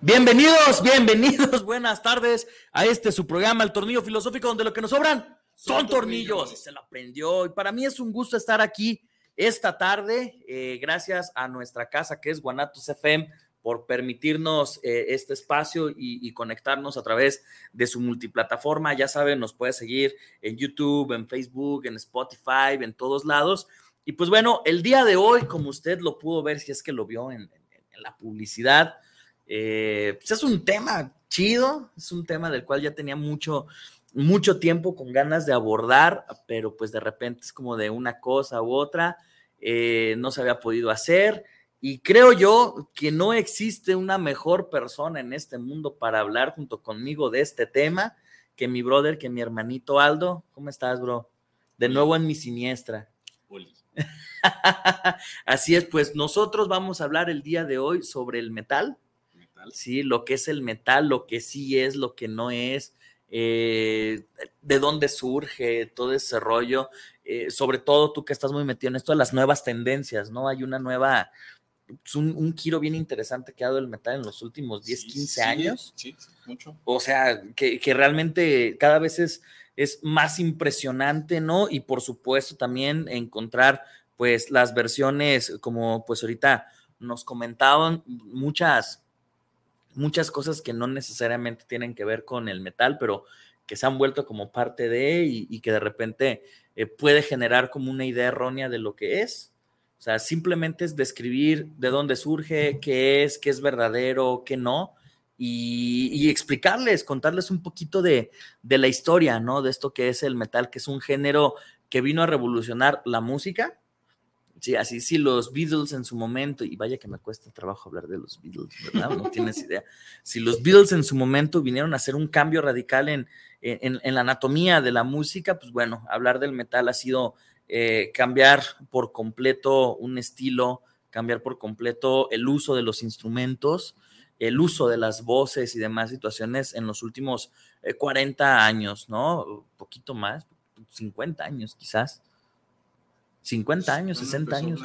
Bienvenidos, bienvenidos, buenas tardes a este su programa, El Tornillo Filosófico, donde lo que nos sobran son, tornillos. Se lo aprendió y para mí es un gusto estar aquí esta tarde, eh, gracias a nuestra casa que es Guanatos FM por permitirnos eh, este espacio y, conectarnos a través de su multiplataforma. Ya saben, nos puede seguir en YouTube, en Facebook, en Spotify, en todos lados. Y pues bueno, el día de hoy, como usted lo pudo ver, si es que lo vio en, la publicidad, eh, pues es un tema chido, es un tema del cual ya tenía mucho, mucho tiempo con ganas de abordar, pero pues de repente es como de una cosa u otra, eh, no se había podido hacer. Y creo yo que no existe una mejor persona en este mundo para hablar junto conmigo de este tema que mi brother, que mi hermanito Aldo. ¿Cómo estás, bro? De nuevo en mi siniestra. Así es, pues nosotros vamos a hablar el día de hoy sobre el metal. Sí, lo que es el metal, lo que sí es, lo que no es, eh, de dónde surge todo ese rollo. Eh, sobre todo tú que estás muy metido en esto de las nuevas tendencias, ¿no? Hay una nueva, un, un, giro bien interesante que ha dado el metal en los últimos 10, 15 años. Sí, mucho. O sea, que, que, realmente cada vez es, es más impresionante, ¿no? Y por supuesto también encontrar pues las versiones, como pues ahorita nos comentaban, muchas, muchas cosas que no necesariamente tienen que ver con el metal, pero que se han vuelto como parte de y, y que de repente eh, puede generar como una idea errónea de lo que es. O sea, simplemente es describir de dónde surge, qué es, qué es verdadero, qué no, y, explicarles, contarles un poquito de, de, la historia, ¿no? De esto que es el metal, que es un género que vino a revolucionar la música. Sí, así sí, los Beatles en su momento, y vaya que me cuesta trabajo hablar de los Beatles, ¿verdad? No tienes idea. Si los Beatles en su momento vinieron a hacer un cambio radical en, en, la anatomía de la música, pues bueno, hablar del metal ha sido eh, cambiar por completo un estilo, cambiar por completo el uso de los instrumentos, el uso de las voces y demás situaciones en los últimos 40 eh, años, ¿no? Un poquito más, 50 años quizás. 50 años, 60 años.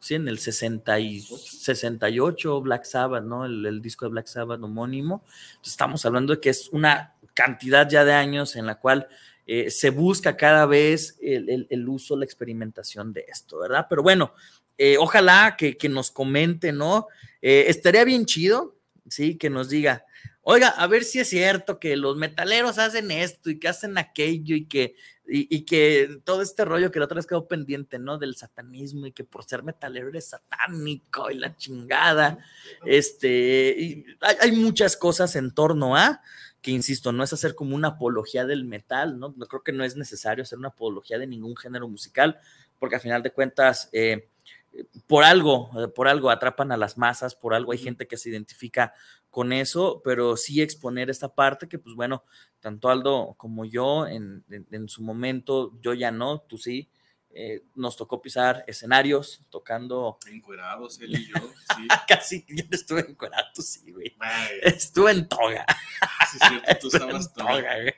Sí, en el 60 y 68 Black Sabbath, ¿no? El, el, disco de Black Sabbath homónimo. estamos hablando de que es una cantidad ya de años en la cual eh, se busca cada vez el, uso, la experimentación de esto, ¿verdad? Pero bueno, eh, ojalá que, nos comente, ¿no? Eh, estaría bien chido, ¿sí? Que nos diga, oiga, a ver si es cierto que los metaleros hacen esto y que hacen aquello y que, y, que todo este rollo que la otra vez quedó pendiente, ¿no? Del satanismo y que por ser metalero eres satánico y la chingada. Este, y hay, hay muchas cosas en torno a que insisto, no es hacer como una apología del metal, ¿no? no creo que no es necesario hacer una apología de ningún género musical, porque al final de cuentas, eh, por algo, eh, por algo atrapan a las masas, por algo hay gente que se identifica con eso, pero sí exponer esta parte que, pues bueno, tanto Aldo como yo en, en su momento, yo ya no, tú sí, eh, nos tocó pisar escenarios tocando. Encuerados, él y yo, sí. Casi, yo estuve encuerado, sí, güey. Estuve en toga. Sí, cierto, tú estabas toga. güey.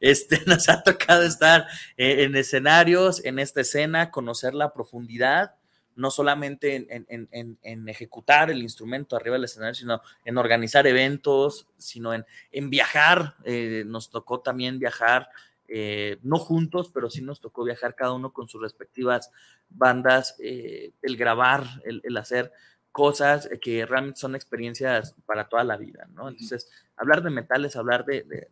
Este, nos ha tocado estar eh, en escenarios, en esta escena, conocer la profundidad, no solamente en, en, en, en, ejecutar el instrumento arriba del escenario, sino en organizar eventos, sino en, viajar. Eh, nos tocó también viajar eh, no juntos, pero sí nos tocó viajar cada uno con sus respectivas bandas, eh, el grabar, el, hacer cosas que realmente son experiencias para toda la vida, ¿no? Entonces, hablar de metal es hablar de,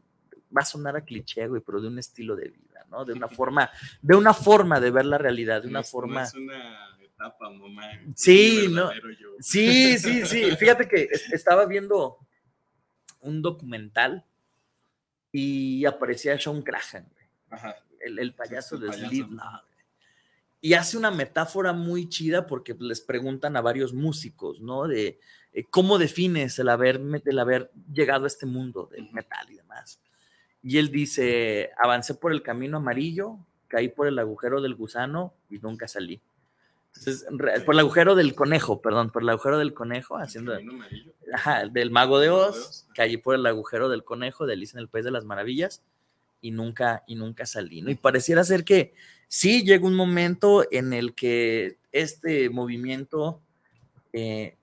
va a sonar a cliché, güey, pero de un estilo de vida, ¿no? De una forma, de una forma de ver la realidad, de una forma... es una tapa, mamá. Sí, no. yo. Sí, sí, sí. Fíjate que es- estaba viendo un documental y aparecía Sean Crahan, Ajá. el, el payaso el de. Slipknot. Y hace una metáfora muy chida porque les preguntan a varios músicos, ¿no? De eh, cómo defines el haber, el haber llegado a este mundo del metal y demás. Y él dice, avancé por el camino amarillo, caí por el agujero del gusano y nunca salí. Entonces, por el agujero del conejo, perdón, por el agujero del conejo, haciendo, ajá, del mago de Oz, caí por el agujero del conejo de Alicia en el País de las Maravillas y nunca, y nunca salí, ¿no? Y pareciera ser que sí llega un momento en el que este movimiento eh,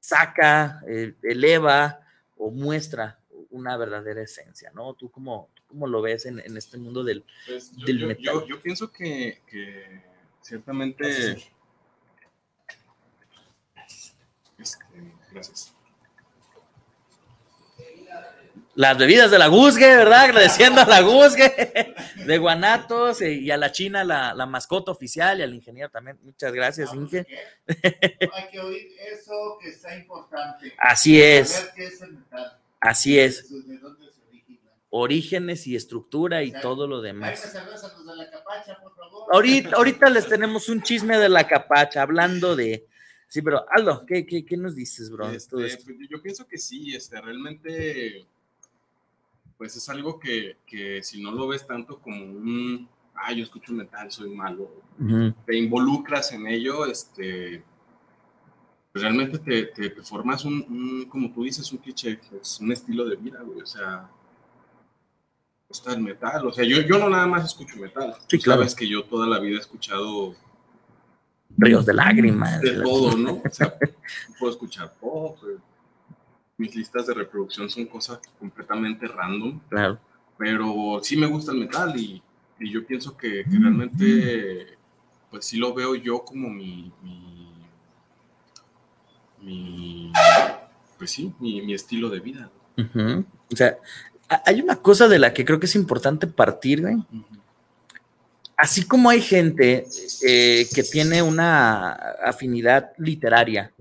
saca, eh, eleva o muestra una verdadera esencia, ¿no? ¿Tú cómo, tú cómo lo ves en, en este mundo del... Pues, yo, del yo- metal. yo- yo pienso que, que ciertamente. Este, gracias. Las bebidas de la Guzgue, ¿verdad? Agradeciendo a la Guzgue de Guanatos y a la China, la, la mascota oficial, y al ingeniero también. Muchas gracias, Inge. Hay que oír eso que está importante. Así es, Saber qué es el metal. así es. De dónde se origina. Orígenes y estructura y todo lo demás. cerveza los de la capacha, por favor. Ahorita, ahorita les tenemos un chisme de la capacha, hablando de. Sí, pero Aldo, ¿qué, qué, qué nos dices, bro? Este, esto? pues, yo pienso que sí, este, realmente, pues es algo que, que si no lo ves tanto como un, ah, yo escucho metal, soy malo, te involucras en ello, este, pues realmente te, te- te formas un, un, como tú dices, un cliché, pues un estilo de vida, güey, o sea, está el metal, o sea, yo, yo no nada más escucho metal, Sí, claro. sabes que yo toda la vida he escuchado Ríos de lágrimas. de todo, ¿no? O sea, puedo escuchar pop, eh, mis listas de reproducción son cosas completamente random, Claro. pero sí me gusta el metal y, y yo pienso que, que realmente, pues sí lo veo yo como mi, mi, mi- pues sí, mi, mi estilo de vida. Ujú. O sea, hay una cosa de la que creo que es importante partir, güey. así como hay gente eh, que tiene una afinidad literaria,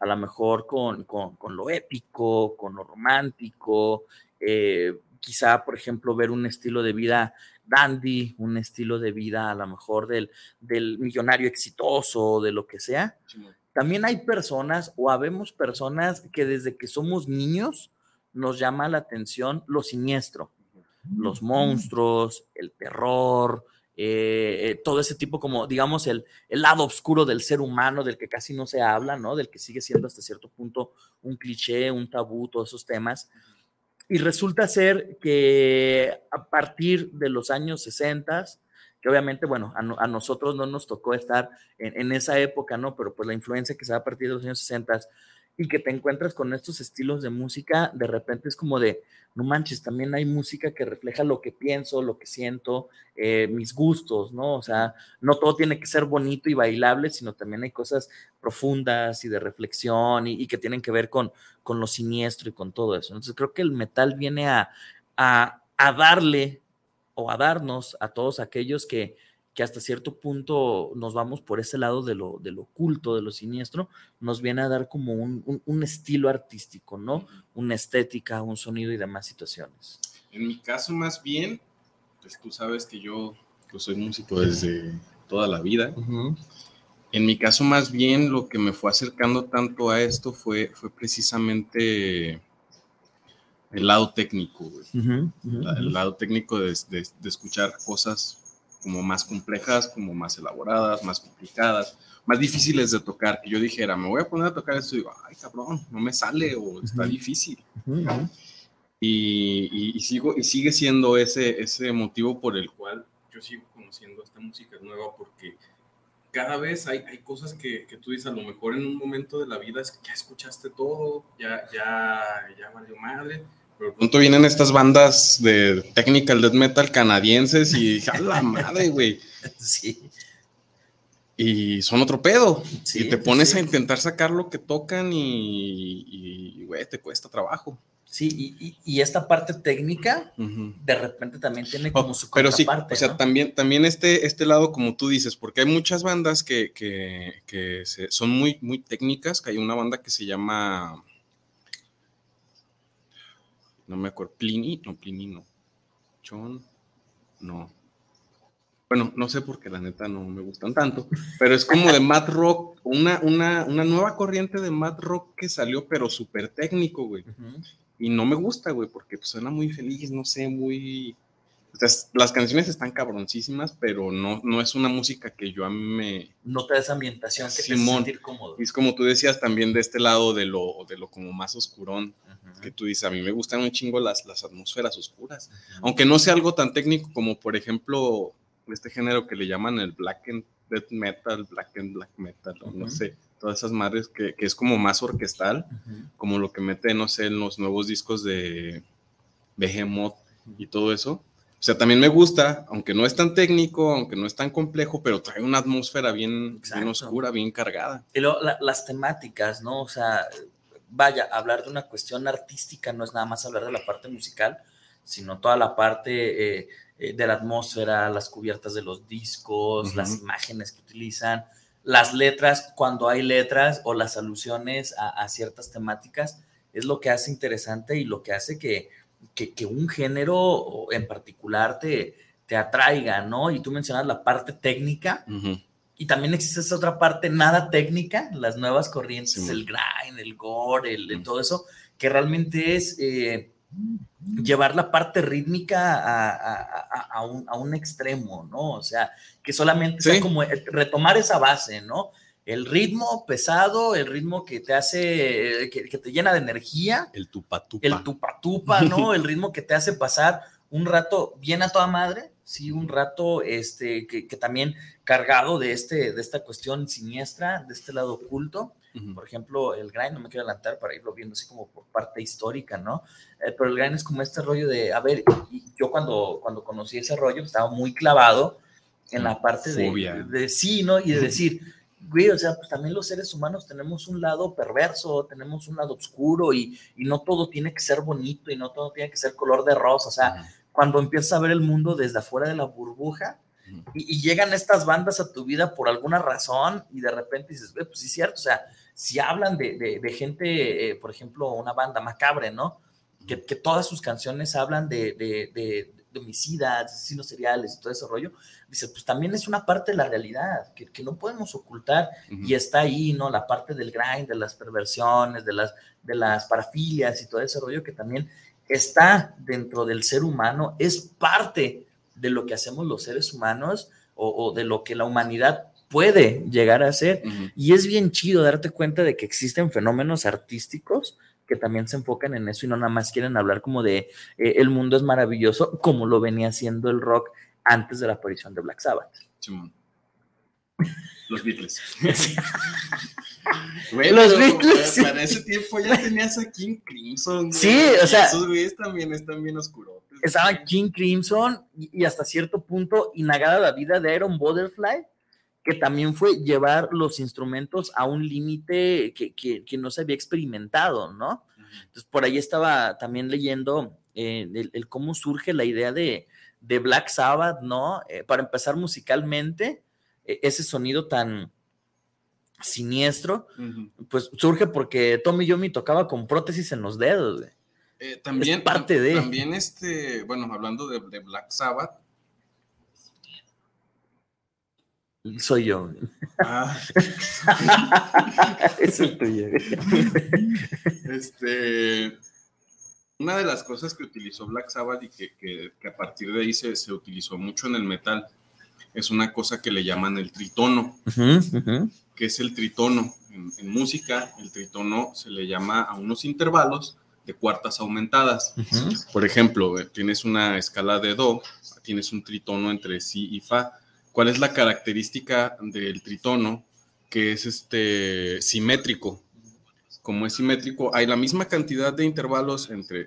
a lo mejor con, con- con lo épico, con lo romántico, eh, quizá, por ejemplo, ver un estilo de vida dandy, un estilo de vida a lo mejor del, del millonario exitoso, de lo que sea. También hay personas o habemos personas que desde que somos niños nos llama la atención lo siniestro, los monstruos, el terror, eh, eh, todo ese tipo como, digamos, el, el lado oscuro del ser humano, del que casi no se habla, ¿no? Del que sigue siendo hasta cierto punto un cliché, un tabú, todos esos temas. Y resulta ser que a partir de los años 60, que obviamente, bueno, a, no- a nosotros no nos tocó estar en, en esa época, ¿no? Pero pues la influencia que se da a partir de los años 60 y que te encuentras con estos estilos de música, de repente es como de, no manches, también hay música que refleja lo que pienso, lo que siento, eh, mis gustos, ¿no? O sea, no todo tiene que ser bonito y bailable, sino también hay cosas profundas y de reflexión y, y que tienen que ver con, con lo siniestro y con todo eso. Entonces creo que el metal viene a, a, a darle o a darnos a todos aquellos que, que hasta cierto punto nos vamos por ese lado de lo, de lo oculto, de lo siniestro, nos viene a dar como un, un- un estilo artístico, ¿no? Una estética, un sonido y demás situaciones. En mi caso, más bien, pues tú sabes que yo pues, soy músico desde toda la vida. En mi caso, más bien, lo que me fue acercando tanto a esto fue, fue precisamente el lado técnico, güey. El lado técnico de, de- de escuchar cosas como más complejas, como más elaboradas, más complicadas, más difíciles de tocar. Que yo dijera, me voy a poner a tocar esto y digo, ay, cabrón, no me sale o está Ujú. difícil. Ujú, ujú. Y, y- y sigo, y sigue siendo ese, ese motivo por el cual yo sigo conociendo esta música nueva, porque cada vez hay, hay cosas que, que tú dices, a lo mejor en un momento de la vida es que ya escuchaste todo, ya, ya, ya valió madre. Pero pronto vienen estas bandas de technical death metal canadienses y a la madre, güey. Sí, Y son otro pedo. Sí, y te pones sí. a intentar sacar lo que tocan y, güey, te cuesta trabajo. Sí, y, y- y esta parte técnica de repente también tiene como su Oh, Pero sí, o sea, ¿no? también, también este, este lado, como tú dices, porque hay muchas bandas que, que, que se- son muy, muy técnicas, que hay una banda que se llama, no me acuerdo, Pliny, no, Pliny no, John, no. Bueno, no sé por qué la neta no me gustan tanto, pero es como de mad rock, una, una, una nueva corriente de mad rock que salió, pero súper técnico, güey. Y no me gusta, güey, porque pues, suena muy feliz, no sé, muy... las canciones están cabroncísimas, pero no, no es una música que yo a mí me... No te da esa ambientación que te hace Simón. sentir cómodo. Y es como tú decías también de este lado de lo, de lo como más oscurón, que tú dices, a mí me gustan un chingo las, las atmósferas oscuras. Aunque no sea algo tan técnico como, por ejemplo, este género que le llaman el black and death metal, black and black metal, o no sé, todas esas madres que, que es como más orquestal como lo que mete, no sé, en los nuevos discos de Behemoth y todo eso. O sea, también me gusta, aunque no es tan técnico, aunque no es tan complejo, pero trae una atmósfera bien, bien oscura, bien cargada. Y luego la- las temáticas, ¿no? O sea, vaya, hablar de una cuestión artística no es nada más hablar de la parte musical, sino toda la parte eh, eh, de la atmósfera, las cubiertas de los discos, Ujú. las imágenes que utilizan, las letras, cuando hay letras o las alusiones a, a ciertas temáticas, es lo que hace interesante y lo que hace que, que, que un género en particular te, te atraiga, ¿no? Y tú mencionas la parte técnica, y también existe esa otra parte nada técnica, las nuevas corrientes, Sí, el grind, el gore, el, el todo eso, que realmente es eh, llevar la parte rítmica a, a- a- un, a un extremo, ¿no? O sea, que solamente sea Sí. como eh, retomar esa base, ¿no? El ritmo pesado, el ritmo que te hace, eh, que, que te llena de energía, El tupatupa. el tupa-tupa, ¿no? El ritmo que te hace pasar un rato bien a toda madre, sí, un rato este, que, que también cargado de, este, de esta cuestión siniestra, de este lado oculto. Por ejemplo, el grind, no me quiero adelantar para irlo viendo así como por parte histórica, ¿no? Eh, pero el grind es como este rollo de, a ver, y yo cuando, cuando conocí ese rollo estaba muy clavado en la parte de, de sí, ¿no? Y de decir, güey, o sea, pues también los seres humanos tenemos un lado perverso, tenemos un lado oscuro y, y no todo tiene que ser bonito y no todo tiene que ser color de rosa, o sea, cuando empiezas a ver el mundo desde afuera de la burbuja y, y llegan estas bandas a tu vida por alguna razón y de repente dices, "Güey, pues sí es cierto, o sea, si hablan de, de- de gente, eh, por ejemplo, una banda macabre, ¿no? Que, que todas sus canciones hablan de, de, de- homicidas, asesinos seriales y todo ese rollo, dice, pues también es una parte de la realidad que, que no podemos ocultar y está ahí, ¿no? La parte del grind, de las perversiones, de las, de las parafilias y todo ese rollo que también está dentro del ser humano, es parte de lo que hacemos los seres humanos o, o de lo que la humanidad puede llegar a ser. Y es bien chido darte cuenta de que existen fenómenos artísticos que también se enfocan en eso y no nada más quieren hablar como de eh, el mundo es maravilloso, como lo venía haciendo el rock antes de la aparición de Black Sabbath. Simón. Los Beatles. Los Beatles. Para ese tiempo ya tenías a King Crimson. güey. Sí, o sea- Esos güeyes también están bien oscuros. Estaba King Crimson y, y hasta cierto punto inagada la vida de Aaron Butterfly, que también fue llevar los instrumentos a un límite que, que- que no se había experimentado, ¿no? Entonces, por ahí estaba también leyendo eh, el, el cómo surge la idea de, de Black Sabbath, ¿no? Eh, para empezar musicalmente, eh, ese sonido tan siniestro, pues surge porque Tommy Yomi tocaba con prótesis en los dedos. Eh, también, Es parte de. También este, bueno, hablando de, de Black Sabbath. Soy yo. ah, es el tuyo. este, una de las cosas que utilizó Black Sabbath y que, que- que a partir de ahí se, se utilizó mucho en el metal es una cosa que le llaman el tritono. Que es el tritono. En, en música, el tritono se le llama a unos intervalos de cuartas aumentadas. Por ejemplo, eh, tienes una escala de do, tienes un tritono entre si y fa. ¿Cuál es la característica del tritono? Que es este simétrico. Como es simétrico, hay la misma cantidad de intervalos entre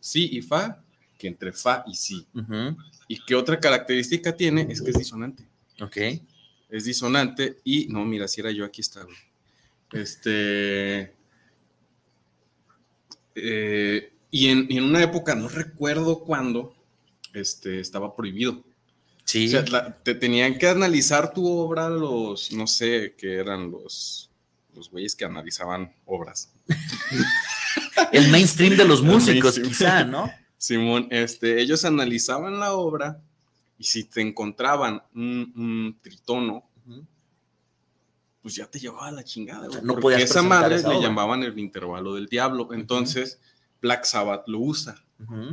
si y fa que entre fa y si. ¿Y qué otra característica tiene? Es que es disonante Ok. es disonante y no, mira, si era yo, aquí güey. Este. eh, Y en, y en una época, no recuerdo cuándo, este, estaba prohibido. Sí. O sea, la- te tenían que analizar tu obra los, no sé, qué eran los, los güeyes que analizaban obras. el mainstream de los músicos, quizá, ¿no? Simón, este, ellos analizaban la obra y si te encontraban un, un tritono, pues ya te llevaba a la chingada. güey, no porque podías esa madre esa le llamaban el intervalo del diablo. Entonces, Black Sabbath lo usa,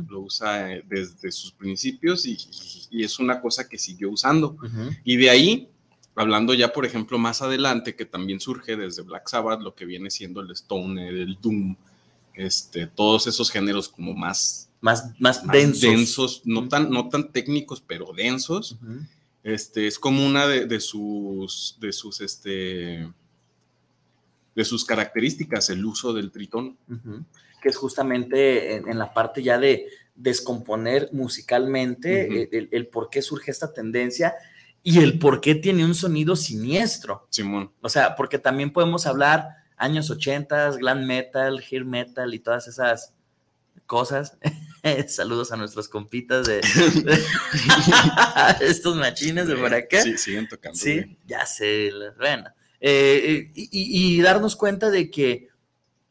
lo usa eh, desde sus principios y, es una cosa que siguió usando. Y de ahí, hablando ya, por ejemplo, más adelante, que también surge desde Black Sabbath, lo que viene siendo el Stoner, el Doom, este, todos esos géneros como más, Más, más, más densos. densos, no, tan, no tan técnicos, pero densos. Este, es como una de, de sus, de sus, este, de sus características, el uso del tritón. Que es justamente en, en la parte ya de descomponer musicalmente Ujú. eh, el, el por qué surge esta tendencia y el por qué tiene un sonido siniestro. Simón. O sea, porque también podemos hablar años 80, glam metal, hair metal y todas esas cosas. Saludos a nuestros compitas de, estos machines de por acá. Sí, siguen tocando. Sí, güey. ya sé, bueno. Eh, y, y- y darnos cuenta de que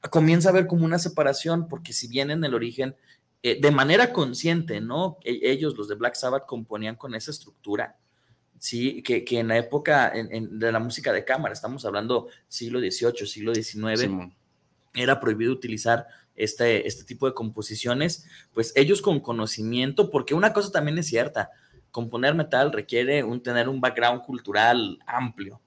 comienza a haber como una separación, porque si bien en el origen, eh, de manera consciente, ¿no? E- ellos, los de Black Sabbath, componían con esa estructura, sí, que, que en la época en- en- de la música de cámara, estamos hablando siglo XVIII, siglo XIX, Simón. era prohibido utilizar este, este tipo de composiciones, pues ellos con conocimiento, porque una cosa también es cierta, componer metal requiere un, tener un background cultural amplio,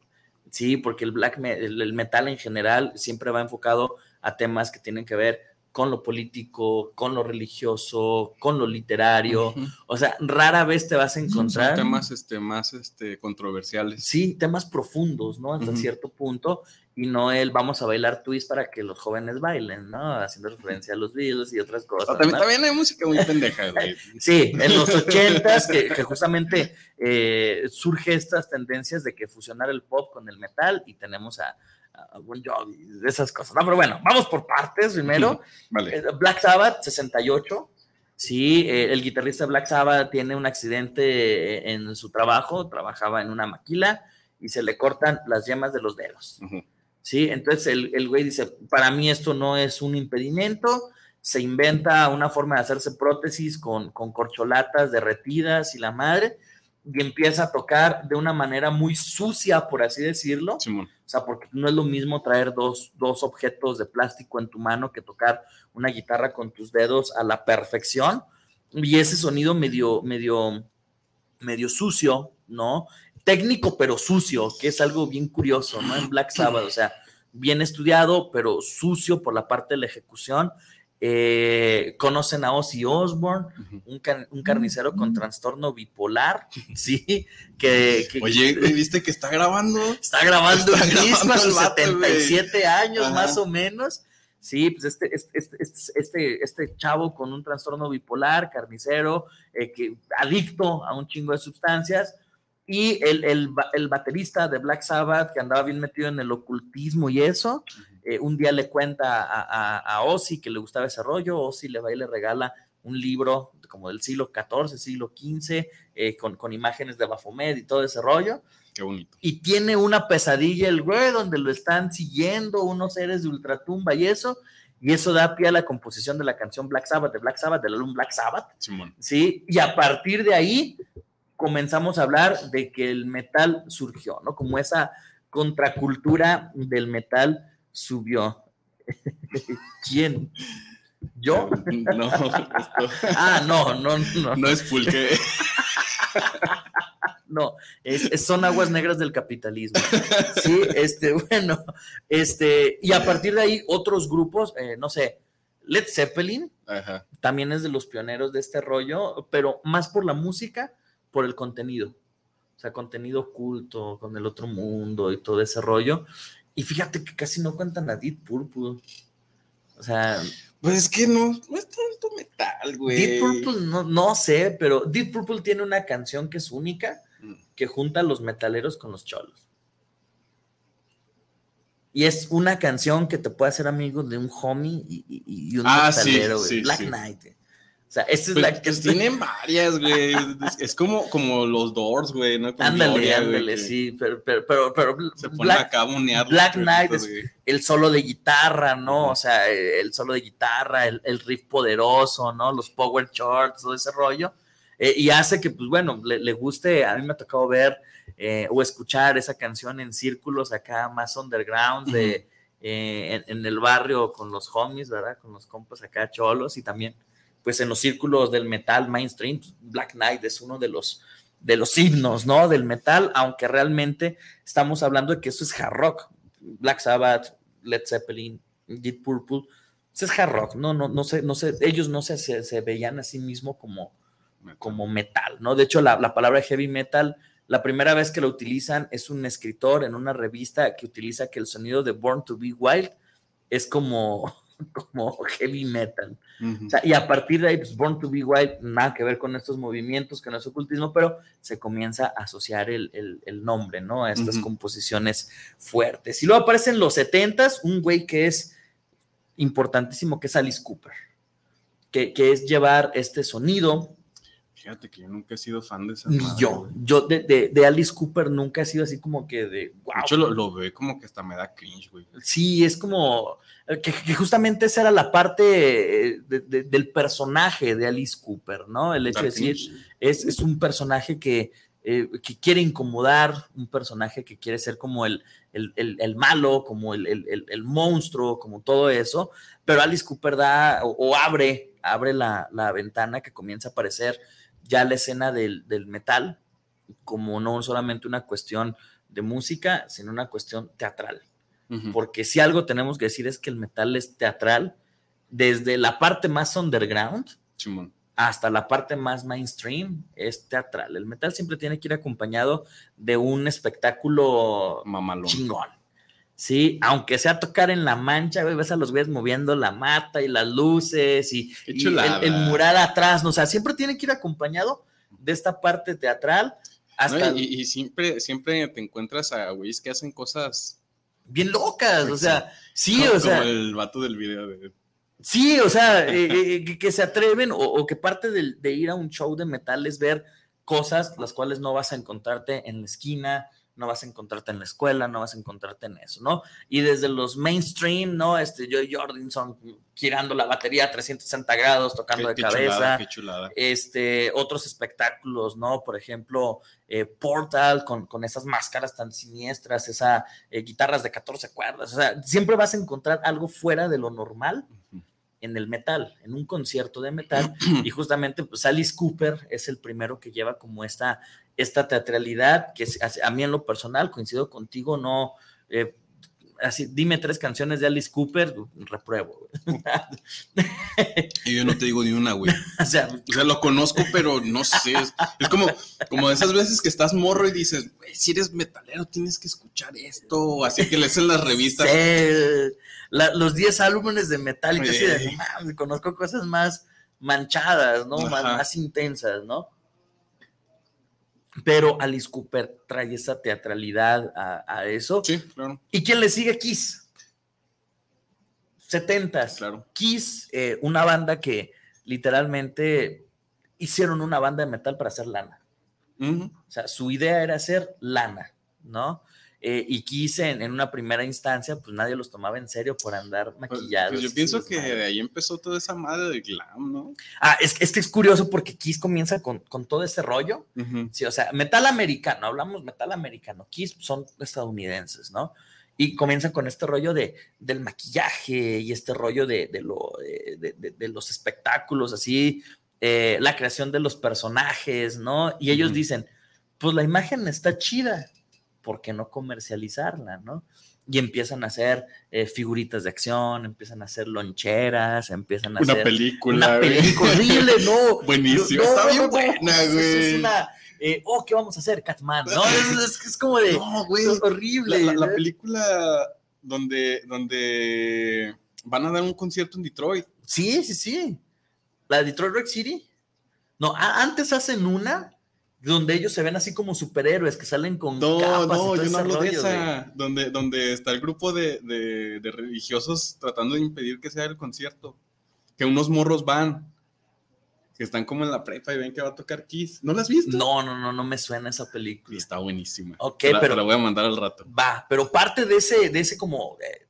sí, porque el black me- el, el metal en general siempre va enfocado a temas que tienen que ver con lo político, con lo religioso, con lo literario, Ujú. o sea, rara vez te vas a Son encontrar temas este, más este, controversiales. Sí, temas profundos, ¿no? Hasta Ujú. cierto punto, y no el vamos a bailar twist para que los jóvenes bailen, ¿no? Haciendo referencia a los Beatles y otras cosas. Ah, también, ¿no? también hay música muy pendeja, güey. Sí, en los ochentas, que, que justamente eh, surge estas tendencias de que fusionar el pop con el metal y tenemos a Bon Jovi, esas cosas. No, pero bueno, vamos por partes primero. Vale. Eh, Black Sabbath, 68. Sí, eh, el guitarrista de Black Sabbath tiene un accidente eh, en su trabajo, trabajaba en una maquila y se le cortan las yemas de los dedos. Sí, entonces el, el güey dice, para mí esto no es un impedimento, se inventa una forma de hacerse prótesis con, con corcholatas derretidas y la madre, y empieza a tocar de una manera muy sucia, por así decirlo, Simón. o sea, porque no es lo mismo traer dos, dos objetos de plástico en tu mano que tocar una guitarra con tus dedos a la perfección. Y ese sonido medio, medio, medio sucio, ¿no? Técnico, pero sucio, que es algo bien curioso, ¿no? En Black Sabbath, o sea, bien estudiado, pero sucio por la parte de la ejecución. Eh, conocen a Ozzy Osbourne, un, can- un carnicero con trastorno bipolar, ¿sí? Que, que- Oye, ¿viste que está grabando? Está grabando Está un disco a sus el vato, güey. 77 años, Ajá. más o menos. Sí, pues este, este, este, este, este chavo con un trastorno bipolar, carnicero, eh, que, adicto a un chingo de sustancias, y el, el, el baterista de Black Sabbath, que andaba bien metido en el ocultismo y eso, eh, un día le cuenta a, a, a Ozzy que le gustaba ese rollo, Ozzy le va y le regala un libro como del siglo XIV, siglo XV, eh, con, con imágenes de Baphomet y todo ese rollo Qué bonito. y tiene una pesadilla el güey donde lo están siguiendo unos seres de ultratumba y eso, y eso da pie a la composición de la canción Black Sabbath, de Black Sabbath, del álbum Black Sabbath, Simón. ¿sí? Y a partir de ahí comenzamos a hablar de que el metal surgió, ¿no? Como esa contracultura del metal subió. ¿Quién? ¿Yo? No, esto Ah, no, no, no. no es pulque. No, es- es- son aguas negras del capitalismo. Sí, este, bueno, este, y a partir de ahí otros grupos, eh, no sé, Led Zeppelin Ajá. también es de los pioneros de este rollo, pero más por la música, por el contenido. O sea, contenido oculto, con el otro mundo y todo ese rollo. Y fíjate que casi no cuentan a Deep Purple. O sea, Pues es que no, no es tanto metal, güey. Deep Purple no, no sé, pero Deep Purple tiene una canción que es única, Mm. que junta a los metaleros con los cholos. Y es una canción que te puede hacer amigo de un homie y, y- y un Ah, sí, metalero, güey. sí, Black sí. Knight. Güey. O sea, esa es Pues, la que pues tienen varias, güey. Es, como, como los Doors, güey, ¿no? Con Ándale, Gloria, güey, ándale, que sí, pero, pero, pero, pero Se ponen Black, acá a. Black Knight es- güey. el solo de guitarra, ¿no? O sea, el solo de guitarra, el, el riff poderoso, ¿no? Los power charts, todo ese rollo. Eh, y hace que, pues bueno, le, le guste, a mí me ha tocado ver eh, o escuchar esa canción en círculos acá más underground, de, eh, en, en el barrio con los homies, ¿verdad? Con los compas acá cholos y también, pues en los círculos del metal mainstream, pues, Black Knight es uno de los, de los himnos, ¿no? Del metal, aunque realmente estamos hablando de que eso es hard rock. Black Sabbath, Led Zeppelin, Deep Purple, eso es hard rock, no, no, no sé, no sé, ellos no se, se, se veían a sí mismos como, como metal, ¿no? De hecho, la, la palabra heavy metal, la primera vez que lo utilizan es un escritor en una revista que utiliza que el sonido de Born to Be Wild es como, como heavy metal. O sea, y a partir de ahí, pues Born to Be Wild, nada que ver con estos movimientos, que no es ocultismo, pero se comienza a asociar el, el- el nombre, ¿no? A estas composiciones fuertes. Y luego aparece en los 70s un güey que es importantísimo, que es Alice Cooper, que, que es llevar este sonido Fíjate que yo nunca he sido fan de esa ni madre, yo. güey. Yo de, de- de Alice Cooper nunca he sido así como que de De wow. hecho, lo, lo ve como que hasta me da cringe, güey. Sí, es como eh, que, que justamente esa era la parte eh, de- de- del personaje de Alice Cooper, ¿no? El hecho de decir, es, es un personaje que, eh, que quiere incomodar, un personaje que quiere ser como el, el, el- el malo, como el, el- el- el monstruo, como todo eso, pero Alice Cooper da o, o abre, abre la, la ventana que comienza a aparecer ya la escena del, del metal, como no solamente una cuestión de música, sino una cuestión teatral porque si algo tenemos que decir es que el metal es teatral, desde la parte más underground hasta la parte más mainstream, es teatral. El metal siempre tiene que ir acompañado de un espectáculo Mamalón. chingón. Sí, aunque sea tocar en la mancha, güey, ves a los güeyes moviendo la mata y las luces y, el, el mural atrás, ¿no? o sea, siempre tiene que ir acompañado de esta parte teatral hasta ¿no? Y, y siempre, siempre te encuentras a güeyes que hacen cosas. bien locas, o sea, sí, como, o sea, como el vato del video de. Sí, o sea, eh, eh, que, que se atreven o, o que parte de, ir a un show de metal es ver cosas las cuales no vas a encontrarte en la esquina, no vas a encontrarte en la escuela, no vas a encontrarte en eso, ¿no? Y desde los mainstream, ¿no? Este, Joy Jordinson girando la batería a 360 grados, tocando de qué cabeza chulada, qué chulada. este, otros espectáculos, ¿no? Por ejemplo, eh, Portal con, con esas máscaras tan siniestras, esas guitarras de 14 cuerdas, o sea, siempre vas a encontrar algo fuera de lo normal. En el metal, en un concierto de metal, y justamente pues Alice Cooper es el primero que lleva como esta, esta teatralidad, que a mí en lo personal, coincido contigo, no... eh, Así, dime tres canciones de Alice Cooper, repruebo. güey. Y yo no te digo ni una, güey. o sea, O sea, lo conozco, pero no sé. Es, es como, como de esas veces que estás morro y dices, güey, si eres metalero, tienes que escuchar esto. Así que lees en las revistas. la- los 10 álbumes de Metallica, así de, Sí. "No mames, conozco cosas más manchadas, ¿no? Más, más intensas, ¿no? Pero Alice Cooper trae esa teatralidad a, a eso. Sí, claro, ¿Y quién le sigue? Kiss. 70s. claro. Kiss, eh, una banda que literalmente hicieron una banda de metal para hacer lana. O sea, su idea era hacer lana, ¿no? Eh, y Kiss en, en una primera instancia, pues nadie los tomaba en serio por andar Pues, maquillados. pues yo y pienso que de ahí empezó toda esa madre de glam, ¿no? Ah, es, que- es que es curioso porque Kiss comienza con, con todo ese rollo. Ujú. Sí, o sea, metal americano, hablamos metal americano. Kiss son estadounidenses, ¿no? Y comienzan con este rollo de, del maquillaje y este rollo de, de lo, de, de- los espectáculos, así, eh, la creación de los personajes, ¿no? Y ellos Ujú. dicen, pues la imagen está chida, ¿por qué no comercializarla, no? Y empiezan a hacer eh, figuritas de acción, empiezan a hacer loncheras, empiezan a Una hacer película. una güey. película horrible, no. Buenísimo, No, está bien buena, es- Es güey. una, eh, oh, ¿qué vamos a hacer, Catman? No, es, es- es como de, No, güey. es horrible. La, la- la ¿no? película donde, donde van a dar un concierto en Detroit. Sí, sí, sí. La de Detroit Rock City. No, antes hacen una donde ellos se ven así como superhéroes que salen con No, capas y no, yo no hablo de güey. esa. Donde, donde está el grupo de, de- de religiosos tratando de impedir que sea el concierto. Que unos morros van. Que están como en la prepa y ven que va a tocar Kiss. ¿No la has visto? No, no, no, no me suena esa película. Y está buenísima. Ok, la- pero- Te la voy a mandar al rato. Va, pero parte de ese, de ese como eh,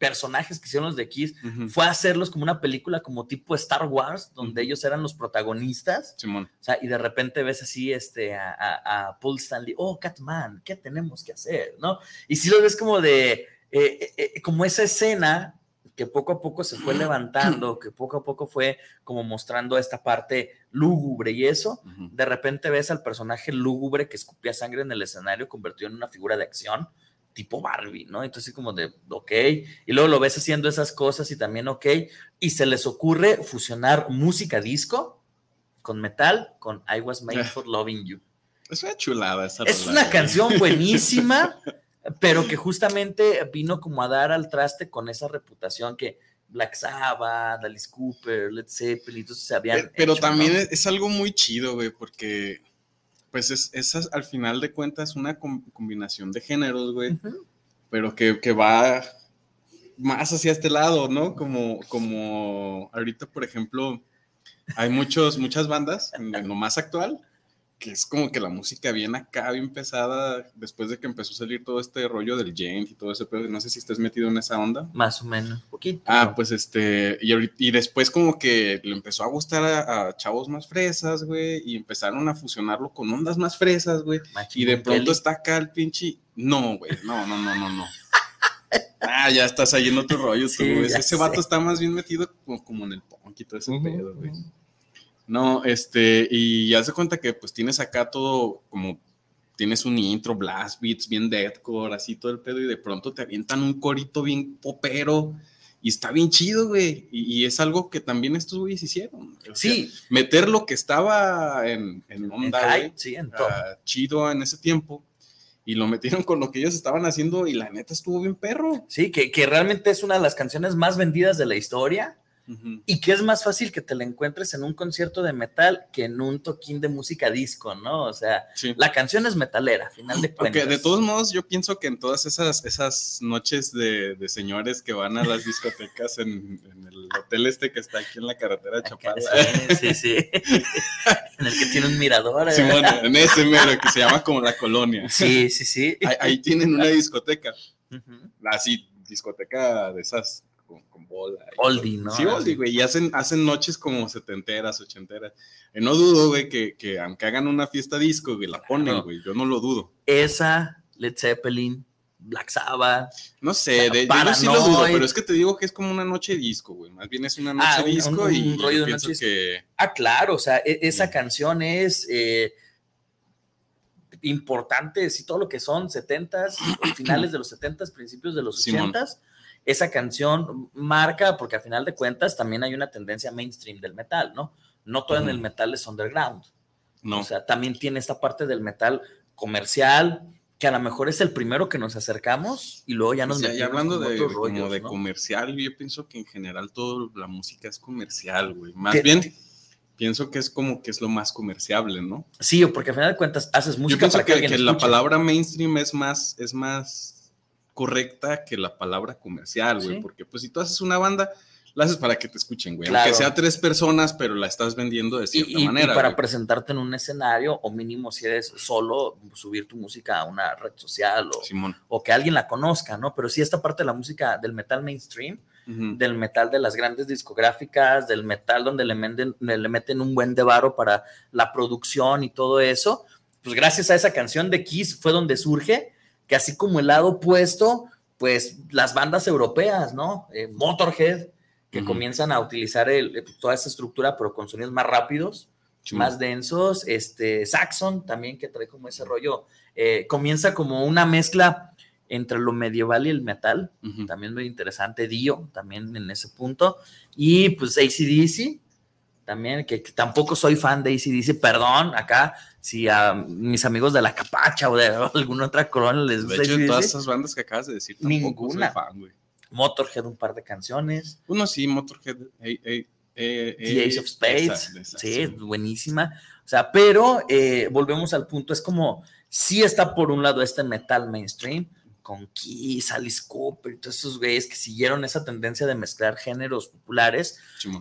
personajes que hicieron los de Kiss fue hacerlos como una película como tipo Star Wars, donde ellos eran los protagonistas. Simón. O sea, y de repente ves así este, a, a, a Paul Stanley, oh, Catman, ¿qué tenemos que hacer? ¿No? Y sí lo ves como de, eh, eh, eh, como esa escena que poco a poco se fue levantando, que poco a poco fue como mostrando esta parte lúgubre y eso. De repente ves al personaje lúgubre que escupía sangre en el escenario convertido en una figura de acción tipo Barbie, ¿no? Entonces como de, ok, y luego lo ves haciendo esas cosas y también, ok, y se les ocurre fusionar música disco con metal, con I Was Made for Loving You. Es una chulada esa Es rola, una güey. canción buenísima, pero que justamente vino como a dar al traste con esa reputación que Black Sabbath, Alice Cooper, Led Zeppelin, entonces se habían Pero, pero también ¿no? es, es algo muy chido, güey, porque pues es, es al final de cuentas una com- combinación de géneros, güey, pero que, que va más hacia este lado, ¿no? Como, como ahorita, por ejemplo, hay muchos, muchas bandas en lo más actual que es como que la música bien acá, bien pesada, después de que empezó a salir todo este rollo del gent y todo ese pedo, no sé si estés metido en esa onda. Más o menos, poquito. Ah, pues este, y, y después como que le empezó a gustar a, a chavos más fresas, güey, y empezaron a fusionarlo con ondas más fresas, güey, y de pronto Kelly. está acá el pinche, no, güey, no, no, no, no, no. Ah, ya estás en otro rollo, tú, Sí, ya Ese vato sé. está más bien metido como, como en el punk y todo ese pedo, güey. No, este, y ya se cuenta que pues tienes acá todo como tienes un intro, blast beats, bien deathcore, así todo el pedo, y de pronto te avientan un corito bien popero, y está bien chido, güey. Y, y es algo que también estos güeyes hicieron. O sea, Sí, meter lo que estaba en, en en onda, hype, güey, sí, en ah, chido en ese tiempo, y lo metieron con lo que ellos estaban haciendo, y la neta estuvo bien perro. Sí, que, que realmente es una de las canciones más vendidas de la historia Ujú. y que es más fácil que te la encuentres en un concierto de metal que en un toquín de música disco, ¿no? O sea, Sí. la canción es metalera, a final de cuentas. Aunque de todos modos, yo pienso que en todas esas, esas noches de, de señores que van a las discotecas en, en el hotel este que está aquí en la carretera Chapala, Sí, sí, sí. en el que tiene un mirador. ¿eh? Sí, bueno, en ese mero que se llama como la colonia. sí, sí, sí. Ahí, ahí tienen una discoteca, Ujú. así, discoteca de esas con, con bola. Oldie. ¿no? Sí, oldie, güey, y hacen, hacen noches como setenteras, ochenteras. Y no dudo, güey, que, que aunque hagan una fiesta disco, güey, la ponen, Claro. güey, yo no lo dudo. Esa, Led Zeppelin, Black Sabbath. No O sé, sea, de, yo sí lo dudo, pero es que te digo que es como una noche disco, güey. Más bien es una noche Ah, un- disco un- y un rollo de pienso noche que Ah, claro, o sea, e- esa Sí. canción es eh, importante, sí, todo lo que son 70s, finales de los 70s, principios de los. 80s. Esa canción marca, porque a final de cuentas también hay una tendencia mainstream del metal, ¿no? No todo en Ujú. el metal es underground. no. O sea, también tiene esta parte del metal comercial, que a lo mejor es el primero que nos acercamos y luego ya nos O sea, y metimos hablando con de, otros como rollos, de ¿no? comercial, yo pienso que en general toda la música es comercial, güey. Más Que- bien, pienso que es como que es lo más comerciable, ¿no? Sí, porque a final de cuentas haces Yo música pienso para que, que, que la palabra mainstream es más, es más correcta que la palabra comercial, güey. Sí. Porque pues si tú haces una banda, la haces para que te escuchen, güey. Claro. Aunque sea tres personas, pero la estás vendiendo de cierta y- y manera. para güey. presentarte en un escenario, o mínimo si eres solo, subir tu música a una red social o, Simón. o que alguien la conozca, ¿no? Pero sí esta parte de la música del metal mainstream, del metal de las grandes discográficas, del metal donde le meten, le meten un buen de varo para la producción y todo eso, pues gracias a esa canción de Kiss fue donde surge que así como el lado opuesto, pues las bandas europeas, ¿no? Eh, Motorhead, que comienzan a utilizar el- eh, toda esa estructura, pero con sonidos más rápidos, más densos. Este, Saxon también, que trae como ese rollo, eh, comienza como una mezcla entre lo medieval y el metal, también muy interesante. Dio, también en ese punto. Y pues ACDC, también, que, que tampoco soy fan de ACDC, perdón, acá, si a mis amigos de la Capacha o de alguna otra corona les De gusta hecho, de todas AC/DC, esas bandas que acabas de decir, tampoco Ninguna. soy fan, güey. Motorhead un par de canciones. Uno sí, Motorhead, hey, hey, The Ace of Spades. esa- esa, sí, buenísima. O sea, pero eh, volvemos al punto, es como, sí está por un lado este metal mainstream, con Kiss, Alice Cooper y todos esos güeyes que siguieron esa tendencia de mezclar géneros populares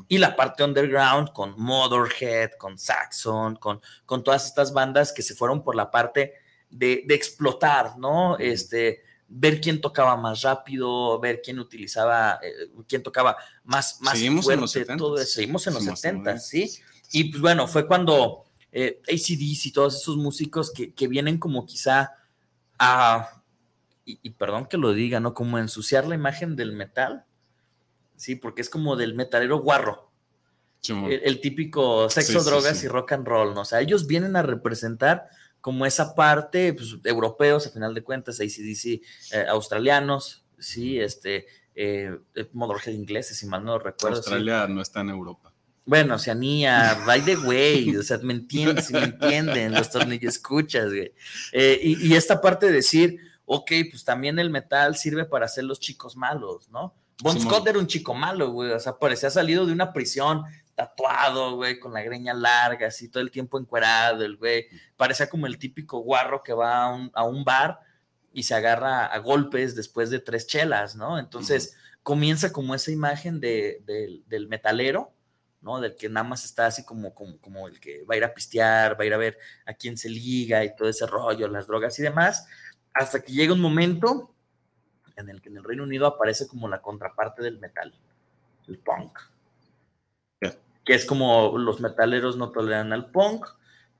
y la parte underground con Motorhead, con Saxon, con, con todas estas bandas que se fueron por la parte de, de explotar, ¿no? Este, ver quién tocaba más rápido, ver quién utilizaba, eh, quién tocaba más, más Seguimos en los fuerte, 70s. todo eso. Seguimos en los Seguimos 70, en- sí. Y pues bueno, fue cuando eh, ACDC y todos esos músicos que, que vienen como quizá a, y, y perdón que lo diga, ¿no? Como ensuciar la imagen del metal, sí, porque es como del metalero guarro, el, el típico sexo, Sí, drogas sí. y rock and roll, ¿no? O sea, ellos vienen a representar como esa parte, pues, europeos, a final de cuentas, ACDC, eh, australianos, sí, este, eh, Motorhead ingleses, si mal no recuerdo. Australia no está en Europa. Bueno, Oceanía, by the way, o sea, me entienden, si me entienden, los tornillos escuchas, güey. Eh, y, y esta parte de decir, ok, pues también el metal sirve para hacer los chicos malos, ¿no? Bon. Scott era un chico malo, güey, o sea, parecía salido de una prisión, tatuado, güey, con la greña larga, así todo el tiempo encuerado, el güey. Parecía como el típico guarro que va a un, a un bar y se agarra a golpes después de tres chelas, ¿no? Entonces comienza como esa imagen de- del- del metalero, ¿no? Del que nada más está así como, como, como el que va a ir a pistear, va a ir a ver a quién se liga y todo ese rollo, las drogas y demás, hasta que llega un momento en el que en el Reino Unido aparece como la contraparte del metal, el punk. Que es como los metaleros no toleran al punk,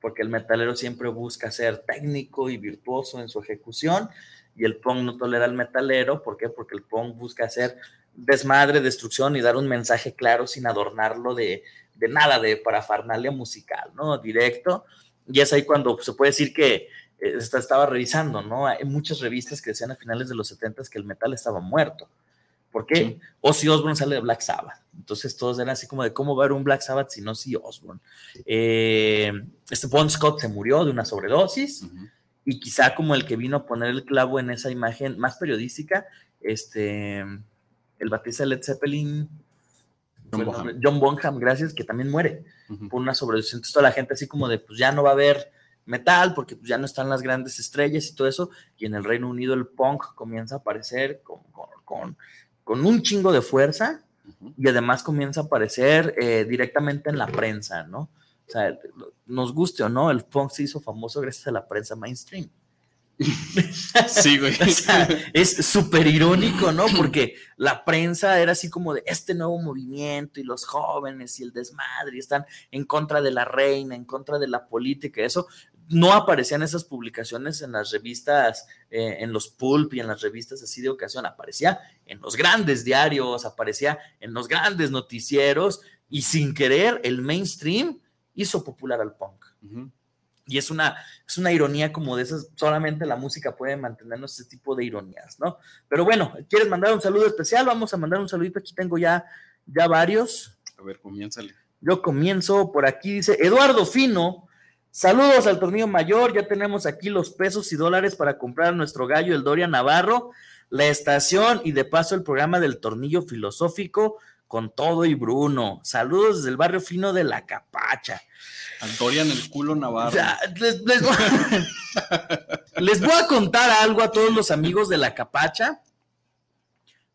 porque el metalero siempre busca ser técnico y virtuoso en su ejecución, y el punk no tolera al metalero, ¿por qué? Porque el punk busca hacer desmadre, destrucción y dar un mensaje claro sin adornarlo de, de nada, de parafernalia musical, ¿no? Directo. Y es ahí cuando se puede decir que estaba revisando, ¿no? Hay muchas revistas que decían a finales de los 70 que el metal estaba muerto. ¿Por qué? Sí. Ozzy Osbourne sale de Black Sabbath. Entonces todos eran así como de cómo va a haber un Black Sabbath si no Ozzy Osbourne. Eh, este Bon Scott se murió de una sobredosis y quizá como el que vino a poner el clavo en esa imagen más periodística, este, el batista Led Zeppelin, John Bonham. nombre, John Bonham, gracias, que también muere por una sobredosis. Entonces toda la gente así como de, pues ya no va a haber metal porque ya no están las grandes estrellas y todo eso, y en el Reino Unido el punk comienza a aparecer con, con, con- con un chingo de fuerza y además comienza a aparecer eh, directamente en la prensa, ¿no? O sea, nos guste o no, el punk se hizo famoso gracias a la prensa mainstream. Sí, güey. O sea, es súper irónico, ¿no? Porque la prensa era así como de este nuevo movimiento y los jóvenes y el desmadre y están en contra de la reina, en contra de la política, eso. No aparecían esas publicaciones en las revistas, eh, en los pulp y en las revistas así de ocasión, aparecía en los grandes diarios, aparecía en los grandes noticieros y sin querer el mainstream hizo popular al punk. Y es una, es una ironía como de esas, solamente la música puede mantenernos ese tipo de ironías, ¿no? Pero bueno, ¿quieres mandar un saludo especial? Vamos a mandar un saludito, aquí tengo ya, ya varios. A ver, comiénzale. Yo comienzo por aquí, dice Eduardo Fino, saludos al tornillo mayor, ya tenemos aquí los pesos y dólares para comprar a nuestro gallo, el Doria Navarro, la estación y de paso el programa del tornillo filosófico con todo y Bruno. Saludos desde el barrio fino de La Capacha. Al Dorian el culo O Navarro. sea, les, les voy a, les voy a contar algo a todos los amigos de la capacha,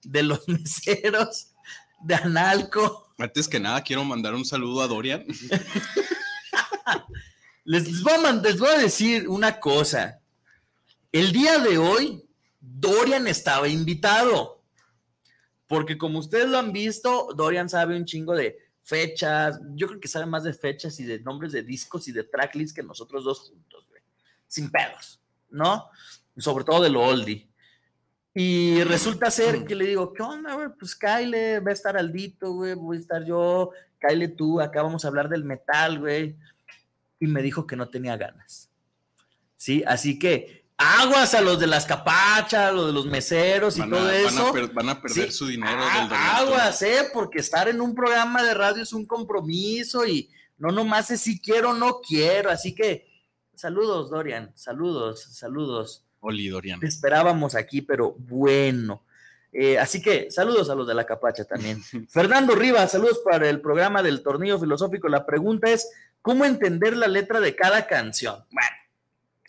de los meseros, de Analco. Antes que nada, quiero mandar un saludo a Dorian. Les, les voy a, les voy a decir una cosa. El día de hoy, Dorian estaba invitado. Porque como ustedes lo han visto, Dorian sabe un chingo de fechas. Yo creo que sabe más de fechas y de nombres de discos y de tracklists que nosotros dos juntos, güey. Sin pedos, ¿no? Sobre todo de lo oldie. Y resulta ser que le digo, ¿qué onda, güey? Pues Kyle va a estar Aldito, güey, voy a estar yo, Kyle tú, acá vamos a hablar del metal, güey. Y me dijo que no tenía ganas. Sí, así que aguas a los de las capachas, los de los meseros y a, todo van a eso. van a perder Sí, su dinero Ah, del aguas, eh, porque estar en un programa de radio es un compromiso y no nomás es si quiero o no quiero. Así que saludos, Dorian, saludos, saludos. Oli, Dorian. Te esperábamos aquí, pero bueno. Eh, así que saludos a los de la capacha también. Fernando Rivas, saludos para el programa del tornillo filosófico. La pregunta es, ¿cómo entender la letra de cada canción? Bueno.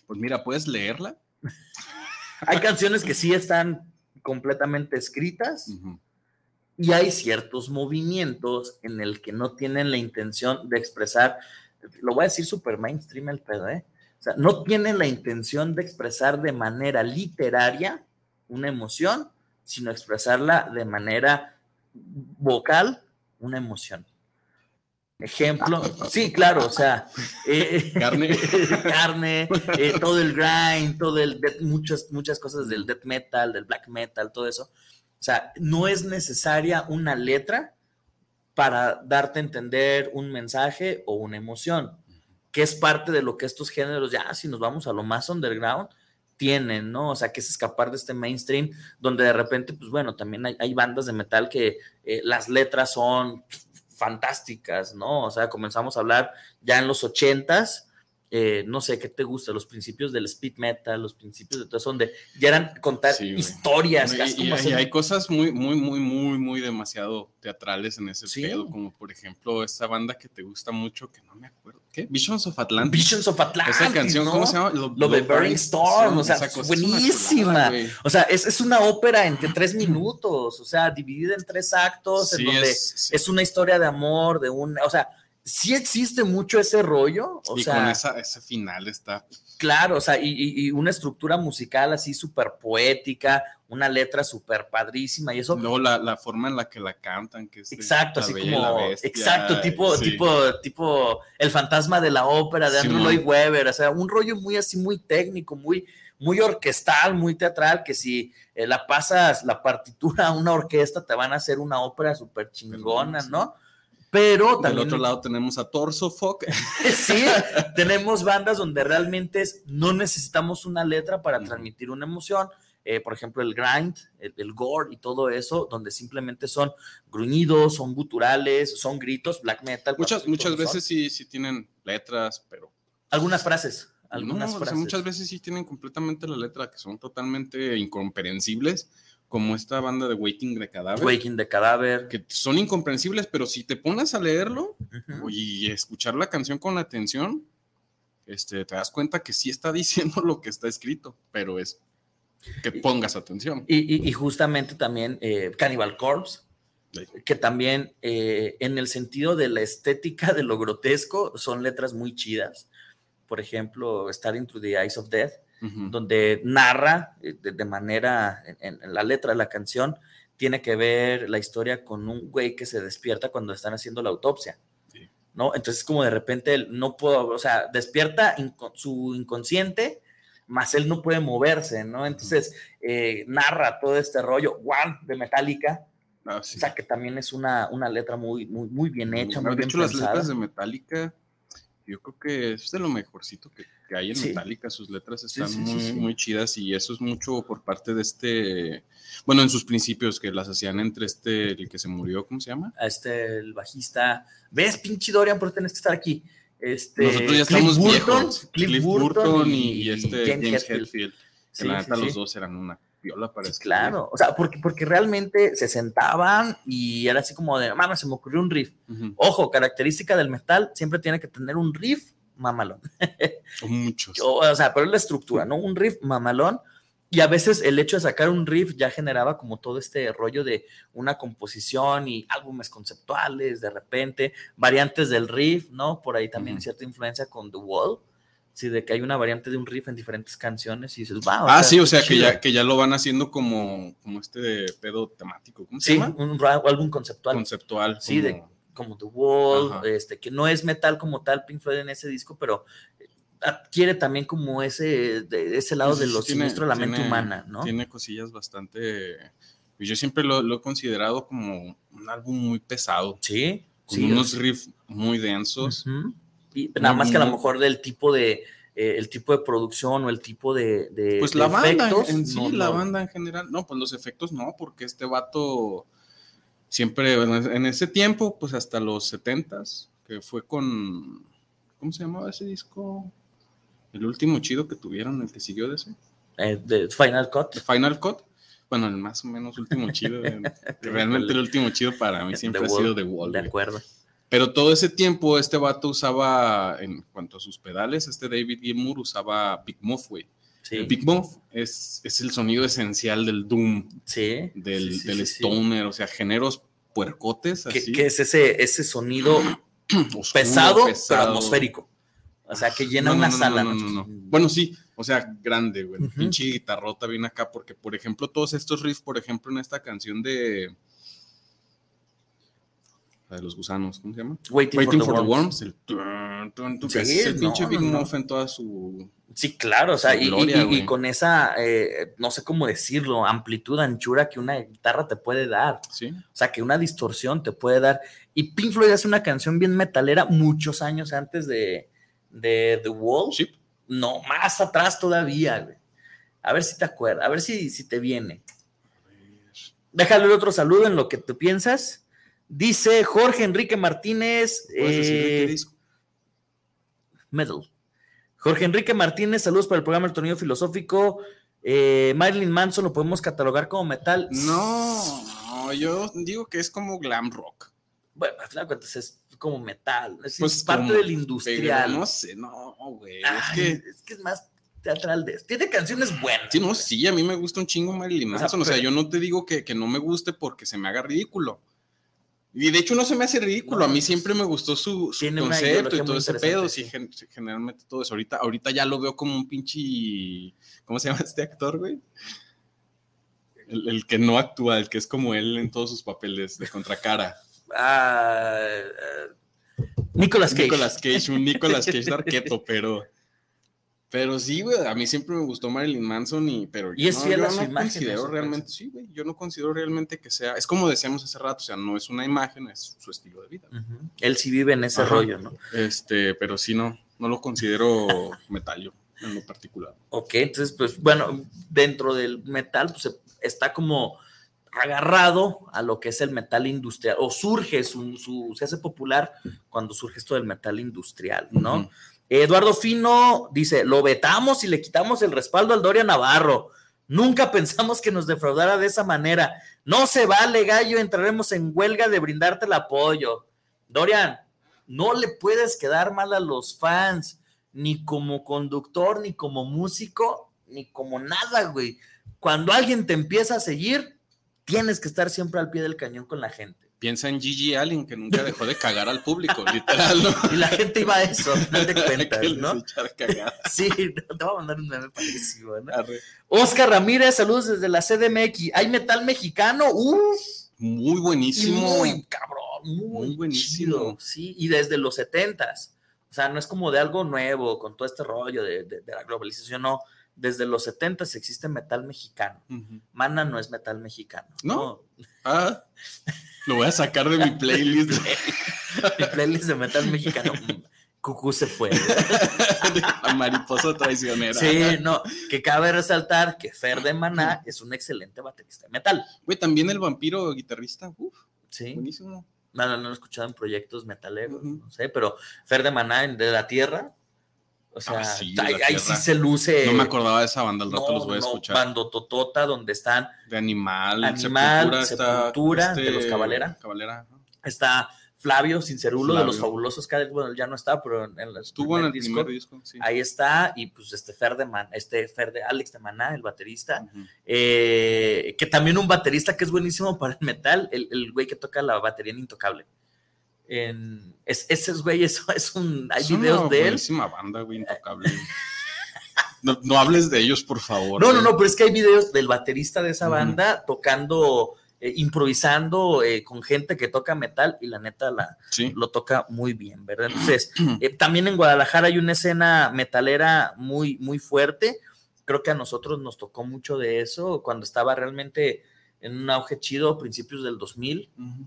Pues mira, ¿puedes leerla? Hay canciones que sí están completamente escritas y hay ciertos movimientos en el que no tienen la intención de expresar, lo voy a decir super mainstream el pedo, ¿eh? O sea, no tienen la intención de expresar de manera literaria una emoción, sino expresarla de manera vocal una emoción. Ejemplo, sí, claro, o sea, eh, carne, carne eh, todo el grind, todo el muchas, muchas cosas del death metal, del black metal, todo eso. O sea, no es necesaria una letra para darte a entender un mensaje o una emoción, que es parte de lo que estos géneros, ya si nos vamos a lo más underground, tienen, ¿no? O sea, que es escapar de este mainstream, donde de repente, pues bueno, también hay, bandas de metal que eh, las letras son fantásticas, ¿no? O sea, comenzamos a hablar ya en los ochentas, eh, no sé, ¿qué te gusta? Los principios del speed metal, los principios de todo eso, donde ya eran contar historias. y, hay cosas muy, muy, muy, muy, muy demasiado teatrales en ese pedo, como por ejemplo esta banda que te gusta mucho, que no me acuerdo, ¿qué? Visions of Atlantis. Visions of Atlantis. Esa canción, ¿cómo se llama? Lo, de Burning Storm, o sea, buenísima. o sea, es, es, una ópera entre tres minutos, o sea, dividida en tres actos, en donde es, es una historia de amor, de un, o sea, sí existe mucho ese rollo. O y sea, con esa, ese final está. Claro, o sea, y, una estructura musical así súper poética, una letra súper padrísima y eso. No, la, la, forma en la que la cantan, que es. Exacto, así como. exacto, tipo, tipo, tipo el fantasma de la ópera de Andrew Lloyd Webber, o sea, un rollo muy así, muy técnico, muy, muy orquestal, muy teatral, que si eh, la pasas la partitura a una orquesta, te van a hacer una ópera súper chingona, ¿no? Pero también. Del otro lado tenemos a Torso Fuck. sí, tenemos bandas donde realmente no necesitamos una letra para transmitir una emoción. Eh, por ejemplo, el grind, el, gore y todo eso, donde simplemente son gruñidos, son guturales, son gritos, black metal. Muchas, muchas veces sí, sí tienen letras, pero. Algunas frases. Algunas frases. muchas veces sí tienen completamente la letra, que son totalmente incomprensibles como esta banda de Waiting the Cadáver. Waiting the Cadáver. Que son incomprensibles, pero si te pones a leerlo y escuchar la canción con atención, este, te das cuenta que sí está diciendo lo que está escrito, pero es que pongas atención. Y, justamente también eh, Cannibal Corpse, que también eh, en el sentido de la estética de lo grotesco son letras muy chidas. Por ejemplo, Starting Through the Eyes of Death donde narra eh, de, manera, en, la letra de la canción, tiene que ver la historia con un güey que se despierta cuando están haciendo la autopsia. ¿No? Entonces, como de repente él no puedo, o sea, despierta su inconsciente, más él no puede moverse, ¿no? Entonces, eh, narra todo este rollo, One de Metallica, ah, o sea, que también es una, una letra muy, muy, muy bien hecha. Muy, bien hecho, las letras de Metallica, yo creo que es de lo mejorcito que que hay en Metallica, sus letras están muy, muy chidas y eso es mucho por parte de este, bueno, en sus principios que las hacían entre este, el que se murió, ¿cómo se llama? Este, el bajista, ves, pinche Dorian, pero tienes que estar aquí. Este, Nosotros ya estamos viejos. Cliff, Burton, y, este James, Hetfield. Que la neta los dos eran una piola para Claro, o sea, porque, porque realmente se sentaban y era así como de, mamá, se me ocurrió un riff. Ojo, característica del metal, siempre tiene que tener un riff mamalón. Muchos. o sea, pero es la estructura, ¿no? Un riff mamalón. Y a veces el hecho de sacar un riff ya generaba como todo este rollo de una composición y álbumes conceptuales, de repente, variantes del riff, ¿no? Por ahí también cierta influencia con The Wall. Sí, de que hay una variante de un riff en diferentes canciones y dices, wow. Ah, sí, o sea, que ya, que ya lo van haciendo como, como este pedo temático. ¿Cómo se sí, llama? un álbum conceptual. Conceptual. Sí, de como The Wall, este, que no es metal como tal Pink Floyd en ese disco, pero adquiere también como ese, ese lado de lo siniestro de la mente humana, ¿no? Tiene cosillas bastante... Yo siempre lo, he considerado como un álbum muy pesado. Sí. Con unos riffs muy densos. y nada más que a lo mejor del tipo de... Eh, el tipo de producción o el tipo de, pues la banda en sí la banda en general no pues los efectos no porque este vato siempre en ese tiempo, pues hasta los 70s, que fue con, ¿cómo se llamaba ese disco? El último chido que tuvieron, el que siguió de ese. Eh, de Final Cut. Final Cut. Bueno, el más o menos último chido. realmente el último chido para mí siempre The ha sido The Wall. De acuerdo. Pero todo ese tiempo este vato usaba, en cuanto a sus pedales, este David Gilmour usaba Big Muff, güey. Sí. El Big Muff es, es el sonido esencial del Doom, Sí. del, sí, sí, del. Stoner, o sea, géneros puercotes Que, así. que es ese, ese sonido oscuro, pesado, pero atmosférico. O sea, que llena No, una no, no, sala. no, ¿no? no, no. Bueno, sí, o sea, grande, güey. Ujú. Pinche guitarrota viene acá, porque, por ejemplo, todos estos riffs, por ejemplo, en esta canción de. La de los gusanos, ¿cómo se llama? Waiting, Waiting for, the Worms. el. pinche Big. Muff en toda su. Sí, claro, o sea, y, y- gloria, y- y güey. con esa, eh, no sé cómo decirlo, amplitud, anchura que una guitarra te puede dar. Sí. O sea, que una distorsión te puede dar. Y Pink Floyd hace una canción bien metalera muchos años antes de, de The Wall. Sí. No, más atrás todavía, güey. A ver si te acuerdas, a ver si, si te viene. Déjale otro saludo en lo que tú piensas. Dice Jorge Enrique Martínez. ¿Puedes decir de qué eh, disco? Metal. Jorge Enrique Martínez, saludos para el programa El Tornillo Filosófico. Eh, Marilyn Manson lo podemos catalogar como metal. No, no, yo digo que es como glam rock. Bueno, al final de cuentas es como metal. Es Pues parte como- del industrial. No sé, no, güey. Es que. es que es más teatral de Tiene canciones buenas. Sí, no, sí, a mí me gusta un chingo Marilyn O sea, Manson. O sea, yo no te digo que, que no me guste porque se me haga ridículo. Y de hecho no se me hace ridículo. A mí pues, siempre me gustó su, su concepto y todo ese pedo. sí, generalmente todo eso. Ahorita, ahorita ya lo veo como un pinche. ¿Cómo se llama este actor, güey? El, el que no actúa, el que es como él en todos sus papeles de contracara. Ah, eh, Nicolas Cage. Nicolas Cage, un Nicolas Cage de arqueto, pero. Pero sí, güey, a mí siempre me gustó Marilyn Manson y pero Y es no, fiel yo a su no imagen, considero eso, realmente, sí, güey, yo no considero realmente que sea, es como decíamos hace rato, o sea, no es una imagen, es su estilo de vida. Él sí vive en ese Ajá. rollo, ¿no? Este, pero sí no, no lo considero metal yo, en lo particular. Ok, entonces, pues bueno, dentro del metal, pues se- está como agarrado a lo que es el metal industrial, o surge, su, su- se hace popular cuando surge esto del metal industrial, ¿no? Eduardo Fino dice, lo vetamos y le quitamos el respaldo al Doria Navarro. Nunca pensamos que nos defraudara de esa manera. No se vale, gallo, entraremos en huelga de brindarte el apoyo. Dorian, no le puedes quedar mal a los fans, ni como conductor, ni como músico, ni como nada, güey. Cuando alguien te empieza a seguir, tienes que estar siempre al pie del cañón con la gente. Piensa en Gigi Allen, que nunca dejó de cagar al público, literal, ¿no? Y la gente iba a eso, al final de cuentas, ¿no? Sí, te voy a mandar un meme parecido, ¿no? Arre. Oscar Ramírez, saludos desde la CDMX. ¿Hay metal mexicano? ¡Uf! Muy y buenísimo. Muy cabrón, muy, Muy buenísimo. chido, sí, y desde los setentas. O sea, no es como de algo nuevo con todo este rollo de, de- de la globalización, no. Desde los setentas existe metal mexicano. Mana no es metal mexicano. ¿No? Ah, lo voy a sacar de mi playlist. Mi playlist de metal mexicano. mm, Cucú se fue. La mariposa traicionera. Sí, no, que cabe resaltar que Fer de Maná es un excelente baterista de metal. Güey, también el vampiro guitarrista. Uf, Sí. buenísimo. No, no, no lo he escuchado en proyectos metaleros, Ujú. no sé, pero Fer de Maná en de la Tierra, o sea, Ah, sí, ahí, ahí sí se luce. No me acordaba de esa banda, al rato no, los voy a no, escuchar. Bando Totota, donde están, De Animal, Animal, Sepultura, Sepultura, de los Cavalera. Cavalera. ajá. está Flavio Sincerulo de los Flavio. fabulosos Cadets, bueno, ya no está, pero en, en Estuvo en el disco, primer disco, sí. Ahí está, y pues este Fer de Man, este Fer de Alex de Maná, el baterista, Ujú. eh, que también un baterista que es buenísimo para el metal, el, el güey que toca la batería en Intocable. En, es, ese es güey, eso es un, hay Es una videos de él. banda, güey, intocable. No, no hables de ellos, por favor. No, no, güey. no, pero es que hay videos del baterista de esa banda tocando, eh, improvisando eh, con gente que toca metal y la neta la, Sí. lo toca muy bien, ¿verdad? Entonces, eh, también en Guadalajara hay una escena metalera muy, muy fuerte. Creo que a nosotros nos tocó mucho de eso cuando estaba realmente en un auge chido a principios del 2000, Ujú.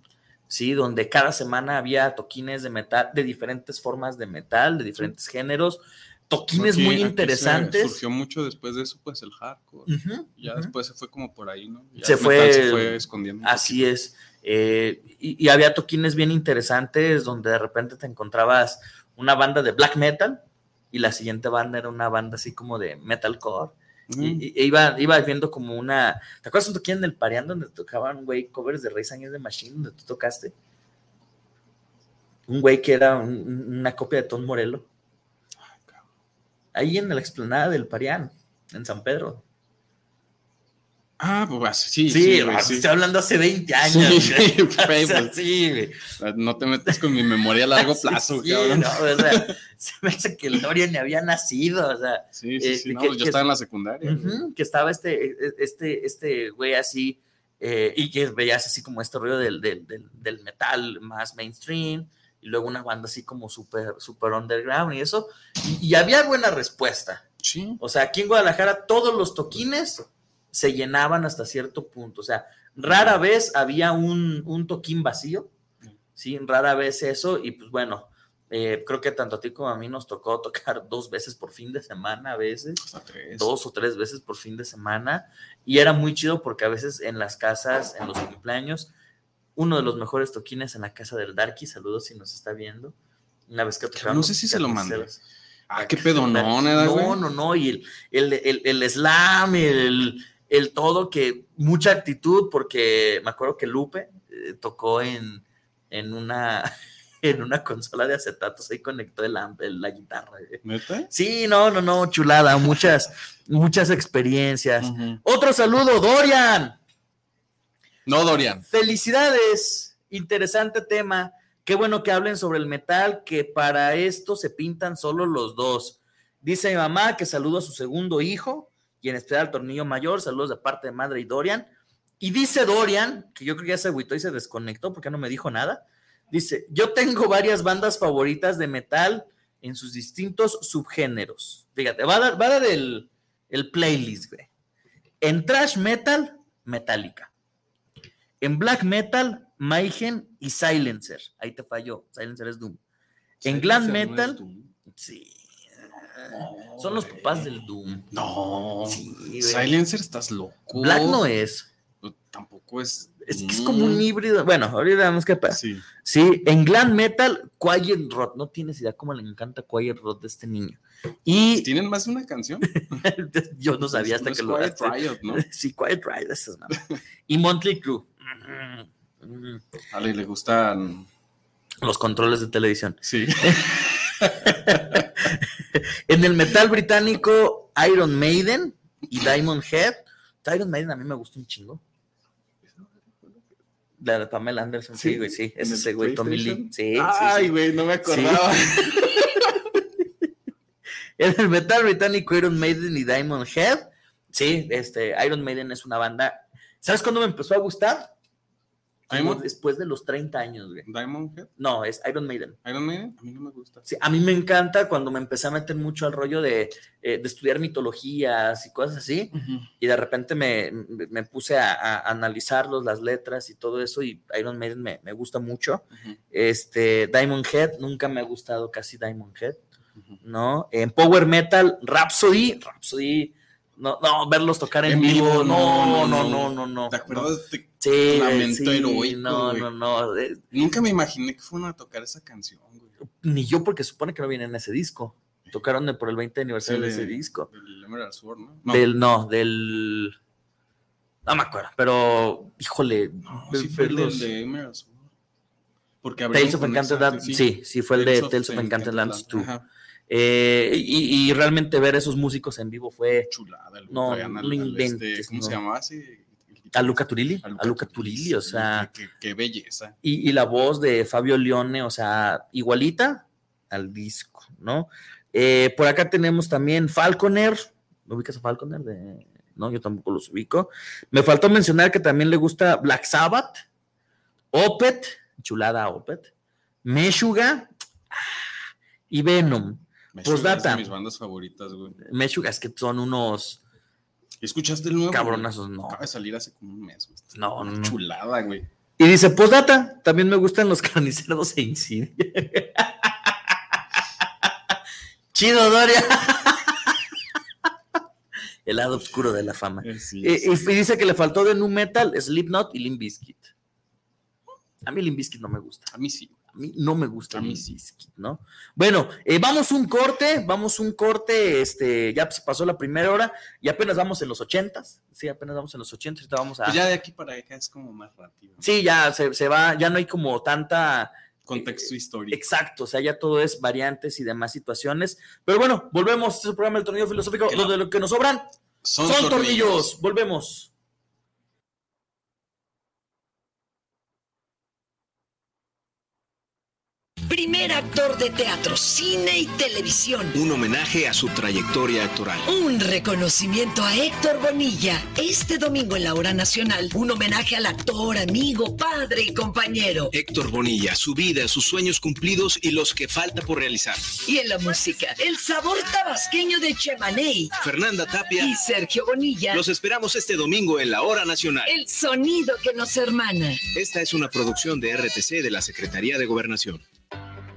¿Sí? Donde cada semana había toquines de metal, de diferentes formas de metal, de diferentes géneros, toquines muy interesantes. Surgió mucho después de eso, pues el hardcore. Ya después se fue como por ahí, ¿no? Ya Se fue- metal se fue escondiendo. Así poquito. es. Eh, y, y había toquines bien interesantes donde de repente te encontrabas una banda de black metal y la siguiente banda era una banda así como de metalcore Mm. Y, y- iba, iba viendo como una. ¿Te acuerdas un toquín en el Pareán donde tocaban, güey, covers de Reyes Años de Machine, donde tú tocaste? Un güey que era un- un- una copia de Tom Morello. Ahí en la explanada del Parián, en San Pedro. Ah, pues sí, Sí, sí, güey, ah, sí. estoy hablando hace 20 años. Sí, güey. güey, O sea, pues. sí, güey. No te metas con mi memoria a largo plazo, cabrón. no, o sea, se me hace que el Dorian ni había nacido, o sea, Sí, sí, Eh, sí. No, que- yo que- estaba en la secundaria. que estaba este, este, este güey así, eh, y que veías así como este rollo del, del, del, del metal más mainstream, y luego una banda así como súper, súper underground y eso, y, y había buena respuesta. Sí. O sea, aquí en Guadalajara todos los toquines se llenaban hasta cierto punto. O sea, rara vez había un, un toquín vacío, ¿sí? Rara vez eso. Y pues bueno, eh, creo que tanto a ti como a mí nos tocó tocar dos veces por fin de semana a veces, tres. dos o tres veces por fin de semana. Y era muy chido porque a veces en las casas, en los cumpleaños, uno de los mejores toquines en la casa del Darky, saludos si nos está viendo. Una vez que tocaron No sé si se lo mandé. carniceros. Ah, qué ¿eh, No, güey? no, no, y el, el, el, el slam, el, el todo, que mucha actitud, porque me acuerdo que Lupe eh, tocó en, en, una, en una consola de acetatos, ahí conectó el, la guitarra. Sí, no, no, no, chulada, muchas, muchas experiencias. Otro saludo, Dorian. No, Dorian. Felicidades, interesante tema. Qué bueno que hablen sobre el metal, que para esto se pintan solo los dos. Dice mi mamá que saludo a su segundo hijo y en especial al tornillo mayor. Saludos de parte de madre y Dorian. Y dice Dorian, que yo creo que ya se agüitó y se desconectó porque no me dijo nada. Dice: Yo tengo varias bandas favoritas de metal en sus distintos subgéneros. Fíjate, va a dar, va a dar el, el playlist, güey. En thrash metal, Metallica. En black metal, Mayhem y Silencer. Ahí te falló. Silencer es Doom. En glam no metal, sí. Son los papás del Doom. No. Sí. Silencer, estás loco. Black no es. No, Tampoco es. Es que es como un híbrido. Bueno, ahorita vemos qué pasa. Sí. Sí, en glam metal, Quiet Rot. No tienes idea cómo le encanta Quiet Rot de este niño. Y ¿Tienen más de una canción? yo no sabía hasta No que lo Quiet. Riot, ¿no? Sí, Quiet Riot, esas. Y Monthly Crew. A le, le gustan. Los controles de televisión. Sí. En el metal británico, Iron Maiden y Diamond Head. Iron Maiden a mí me gusta un chingo. La de Pamela Anderson, sí, Sí, güey, sí. ¿en Es el ese güey, Tommy Lee. Sí, sí, Ay, sí. güey, no me acordaba. En el metal británico, Iron Maiden y Diamond Head. Sí, este, Iron Maiden es una banda. ¿Sabes cuándo me empezó a gustar? Como después de los 30 años, güey. Diamond Head, No, es Iron Maiden. Iron Maiden, a mí no me gusta. Sí, a mí me encanta cuando me empecé a meter mucho al rollo de, eh, de estudiar mitologías y cosas así. y de repente me, me- puse a, a analizarlos, las letras y todo eso, y Iron Maiden me, me gusta mucho. Este, Diamond Head, nunca me ha gustado casi Diamond Head. ¿no? En Power Metal, Rhapsody, Rhapsody, no, no, verlos tocar en, En vivo, vivo, no, no, no, no, no. no, no. ¿Te no. acuerdas? de- Sí, Lamento sí, heroico, no, güey. no, no, eh, Nunca me imaginé que fueran a tocar esa canción, güey. ni yo porque supone que no viene en ese disco. Tocaron de- por el 20 aniversario de ese disco. El Emerald Sword, ¿no? No, Del, no, del... No me acuerdo, pero, híjole, no, sí fue el del de Emerald Sword. Porque Tales of Encanted Lands, sí, sí, fue el de Tales of Encanted Lands 2. Ajá, Eh, y, y realmente ver esos músicos en vivo fue chulada. el- No, no inventes, ¿Cómo no. se llamaba ese? A Luca Turilli, A a Luca Turilli, o sea, Qué, qué belleza. y, y la voz de Fabio Leone, o sea, igualita al disco, ¿no? Eh, por acá tenemos también Falconer, ¿me ubicas a Falconer? De... No, yo tampoco los ubico. Me faltó mencionar que también le gusta Black Sabbath, Opet, chulada Opet, Meshuga ah, y Venom. Me Postdata. chulas de mis bandas favoritas, güey. Meshuga es que son unos ¿Escuchaste el nuevo? cabronazos, güey? no. Acaba de salir hace como un mes, güey. No, no, no. Chulada, güey. Y dice, postdata, también me gustan los carniceros e Insidia. Chido, Doria. El lado oscuro de la fama. Eh, sí, Eh, sí. y, y dice que le faltó de Nu Metal, Slipknot y Limp Bizkit. A mí Limp Bizkit no me gusta. A mí sí. No me gusta a mí sí, ¿no? Bueno, eh, vamos un corte, vamos un corte, este, ya se pasó la primera hora y apenas vamos en los ochentas, sí, apenas vamos en los ochentas, vamos a... Pues ya de aquí para acá es como más rápido. Sí, ya se, se va, ya no hay como tanta... Contexto histórico. Exacto, o sea, ya todo es variantes y demás situaciones. Pero bueno, volvemos a este programa del tornillo filosófico, donde lo que nos sobran son, tornillos. tornillos. Volvemos. Primer actor de teatro, cine y televisión. Un homenaje a su trayectoria actoral. Un reconocimiento a Héctor Bonilla. Este domingo en la hora nacional, un homenaje al actor, amigo, padre y compañero. Héctor Bonilla, su vida, sus sueños cumplidos y los que falta por realizar. Y en la música, el sabor tabasqueño de Chemaney. Fernanda Tapia y Sergio Bonilla. Los esperamos este domingo en la hora nacional. El sonido que nos hermana. Esta es una producción de RTC de la Secretaría de Gobernación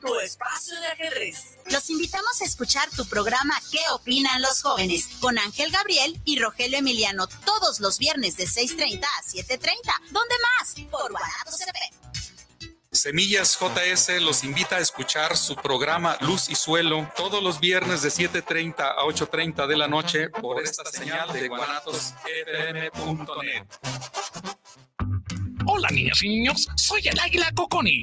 tu espacio de ajedrez. Los invitamos a escuchar tu programa ¿Qué opinan los jóvenes? con Ángel Gabriel y Rogelio Emiliano todos los viernes de 6.30 a 7.30. ¿Dónde más? Por Guanatos Semillas JS los invita a escuchar su programa Luz y Suelo todos los viernes de 7.30 a 8.30 de la noche por esta señal de guanatosfm.net. Hola niñas y niños, soy el Águila Coconi.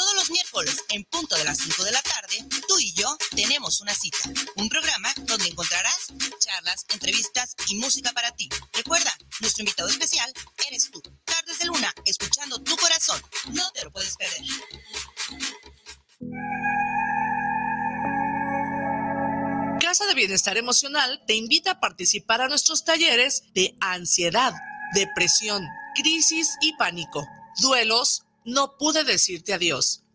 Los miércoles, en punto de las 5 de la tarde, tú y yo tenemos una cita. Un programa donde encontrarás charlas, entrevistas y música para ti. Recuerda, nuestro invitado especial eres tú. Tardes de Luna, escuchando tu corazón. No te lo puedes perder. Casa de Bienestar Emocional te invita a participar a nuestros talleres de ansiedad, depresión, crisis y pánico, duelos, no pude decirte adiós.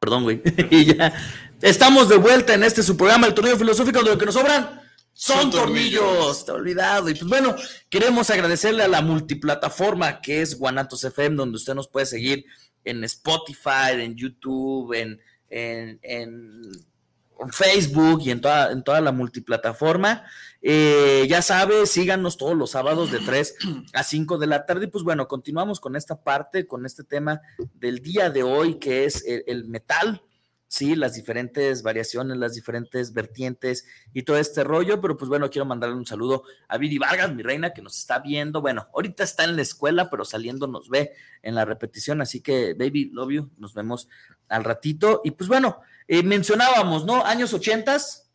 Perdón, güey. y ya. Estamos de vuelta en este su programa, el torneo filosófico, de lo que nos sobran son, tornillos. Te he olvidado. Y pues bueno, queremos agradecerle a la multiplataforma que es Guanatos FM, donde usted nos puede seguir en Spotify, en YouTube, en, en, en Facebook y en toda, en toda la multiplataforma. Eh, ya sabe, síganos todos los sábados de 3 a 5 de la tarde. Y pues bueno, continuamos con esta parte, con este tema del día de hoy, que es el, el metal sí, las diferentes variaciones, las diferentes vertientes y todo este rollo, pero pues bueno, quiero mandarle un saludo a Viri Vargas, mi reina, que nos está viendo. Bueno, ahorita está en la escuela, pero saliendo nos ve en la repetición, así que, baby, love you, nos vemos al ratito. Y pues bueno, eh, mencionábamos, ¿no? Años ochentas,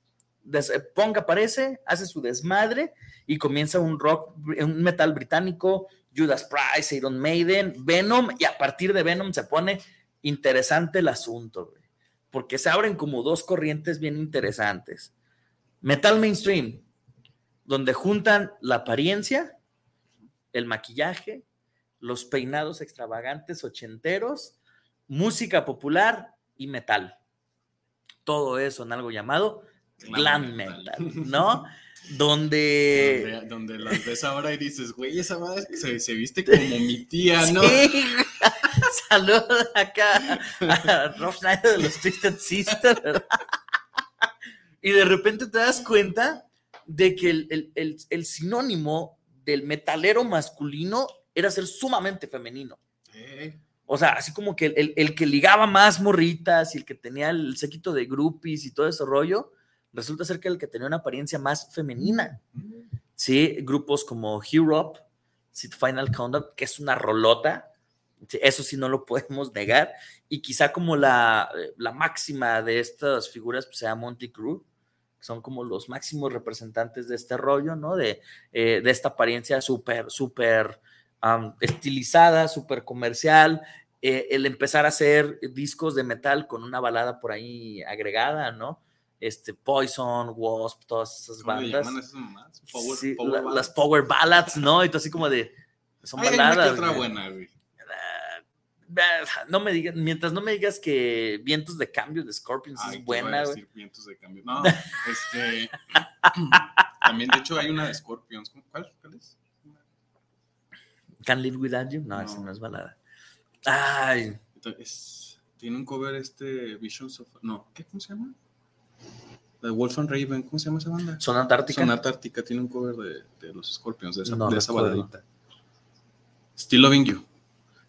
Punk aparece, hace su desmadre y comienza un rock, un metal británico, Judas Price, Iron Maiden, Venom, y a partir de Venom se pone interesante el asunto, porque se abren como dos corrientes bien interesantes. Metal mainstream, donde juntan la apariencia, el maquillaje, los peinados extravagantes ochenteros, música popular y metal. Todo eso en algo llamado glam metal, ¿no? donde... donde... las ves ahora y dices, güey, esa madre se, se viste como mi tía, ¿no? Sí. Saludos acá a Rob Schneider de los Twisted Sisters, Y de repente te das cuenta de que el, el, el, sinónimo del metalero masculino era ser sumamente femenino. O sea, así como que el, que ligaba más morritas y el que tenía el séquito de groupies y todo ese rollo, resulta ser que el que tenía una apariencia más femenina. Sí, grupos como Hero, Final Countdown, que es una rolota, eso sí no lo podemos negar. Y quizá como la, la máxima de estas figuras pues, sea Monty Crew, que son como los máximos representantes de este rollo, ¿no? De, eh, de esta apariencia súper, súper estilizada, súper comercial. Eh, el empezar a hacer discos de metal con una balada por ahí agregada, ¿no? Este, Poison, Wasp, todas esas bandas. Las power ballads, ¿no? Y todo así como de. Son baladas. otra buena, güey no me digas, mientras no me digas que Vientos de Cambio de Scorpions es buena, Vientos de Cambio. No, este. también, de hecho, hay una de Scorpions. ¿Cuál, cuál es? Can Live Without You. No, esa no es balada. Ay. tiene un cover este Visions of. No, ¿qué? ¿Cómo se llama? de Wolf and Raven, ¿cómo se llama esa banda? Son Antártica. Son Antártica, tiene un cover de, de los Scorpions, de esa, de esa baladita. Still Loving You.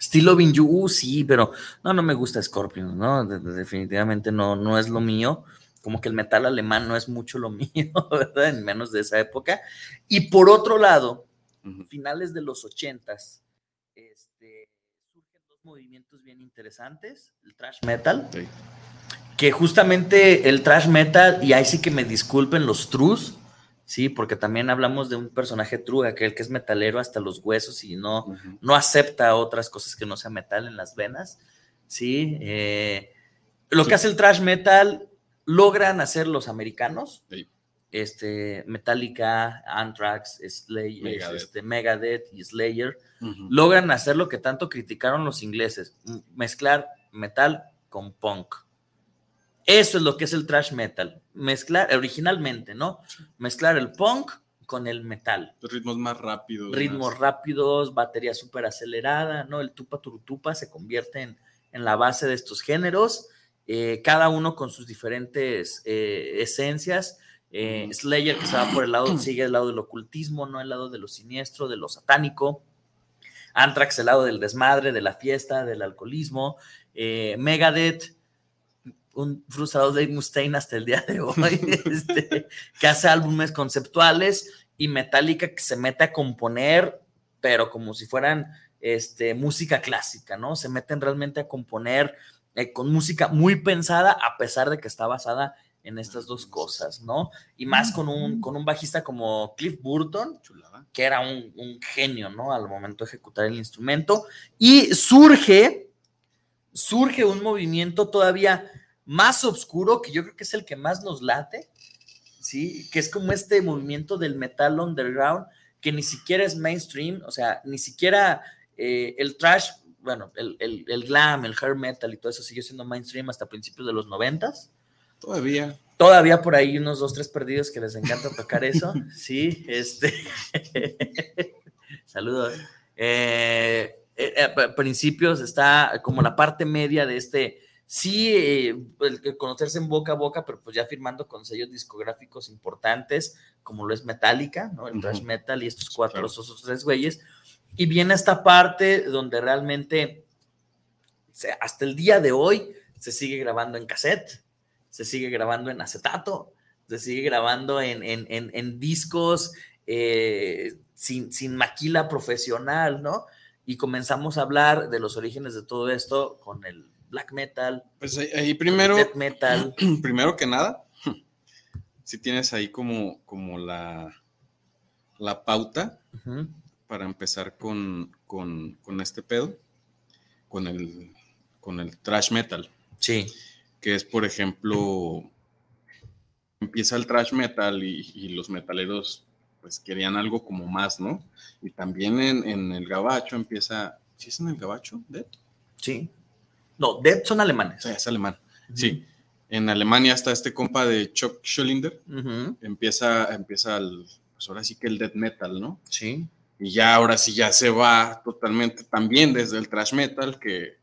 Still Loving You, uh, sí, pero no, no me gusta Scorpion, ¿no? definitivamente no, no es lo mío. Como que el metal alemán no es mucho lo mío, ¿verdad? En menos de esa época. Y por otro lado, finales de los ochentas, este, surgen dos movimientos bien interesantes, el thrash metal, que justamente el thrash metal, y ahí sí que me disculpen los trus, Sí, porque también hablamos de un personaje true, aquel que es metalero hasta los huesos y no, no acepta otras cosas que no sea metal en las venas. Sí, eh, lo que hace el trash metal logran hacer los americanos. Este, Metallica, Anthrax, Slayer, Este, Megadeth y Slayer, logran hacer lo que tanto criticaron los ingleses, mezclar metal con punk. Eso es lo que es el trash metal. Mezclar, originalmente, ¿no? Mezclar el punk con el metal. Ritmos más rápidos. Ritmos rápidos, batería súper acelerada, ¿no? El tupa turutupa se convierte en, la base de estos géneros, eh, cada uno con sus diferentes eh, esencias. Eh, Slayer, que se va por el lado, sigue el lado del ocultismo, ¿no? El lado de lo siniestro, de lo satánico. Anthrax, el lado del desmadre, de la fiesta, del alcoholismo. Megadeth, un frustrado Dave Mustaine hasta el día de hoy, este, que hace álbumes conceptuales y Metallica que se mete a componer, pero como si fueran este, música clásica, ¿no? Se meten realmente a componer eh, con música muy pensada, a pesar de que está basada en estas dos cosas, ¿no? Y más con un, con un bajista como Cliff Burton, que era un, un genio, ¿no? Al momento de ejecutar el instrumento. Y surge, surge un movimiento todavía más oscuro, que yo creo que es el que más nos late, ¿sí? Que es como este movimiento del metal underground, que ni siquiera es mainstream, o sea, ni siquiera eh, el trash bueno, el, el, el, glam, el hair metal y todo eso siguió siendo mainstream hasta principios de los noventas. Todavía. Todavía por ahí unos dos, tres perdidos que les encanta tocar eso. sí, este. Saludos. Eh, eh, eh principios está como la parte media de este, sí, eh, el conocerse en boca a boca, pero pues ya firmando con sellos discográficos importantes, como lo es Metallica, ¿no? El thrash metal y estos cuatro, esos tres güeyes. Y viene esta parte donde realmente, hasta el día de hoy, se sigue grabando en cassette, se sigue grabando en acetato, se sigue grabando en, en, en, discos eh, sin, sin maquila profesional, ¿no? Y comenzamos a hablar de los orígenes de todo esto con el black metal. Pues ahí, primero, death metal. primero que nada, si tienes ahí como, como la, la pauta para empezar con, con, con, este pedo, con el, con el trash metal. Sí. Que es, por ejemplo, empieza el trash metal y, y los metaleros pues querían algo como más, ¿no? Y también en, en el gabacho empieza, ¿sí es en el gabacho? ¿Dead? Sí. No, Dead son alemanes. Sí, es alemán. Sí. En Alemania está este compa de Chuck Schillinger. Empieza, empieza el, pues ahora sí que el death metal, ¿no? Sí. Y ya ahora sí ya se va totalmente también desde el thrash metal, que,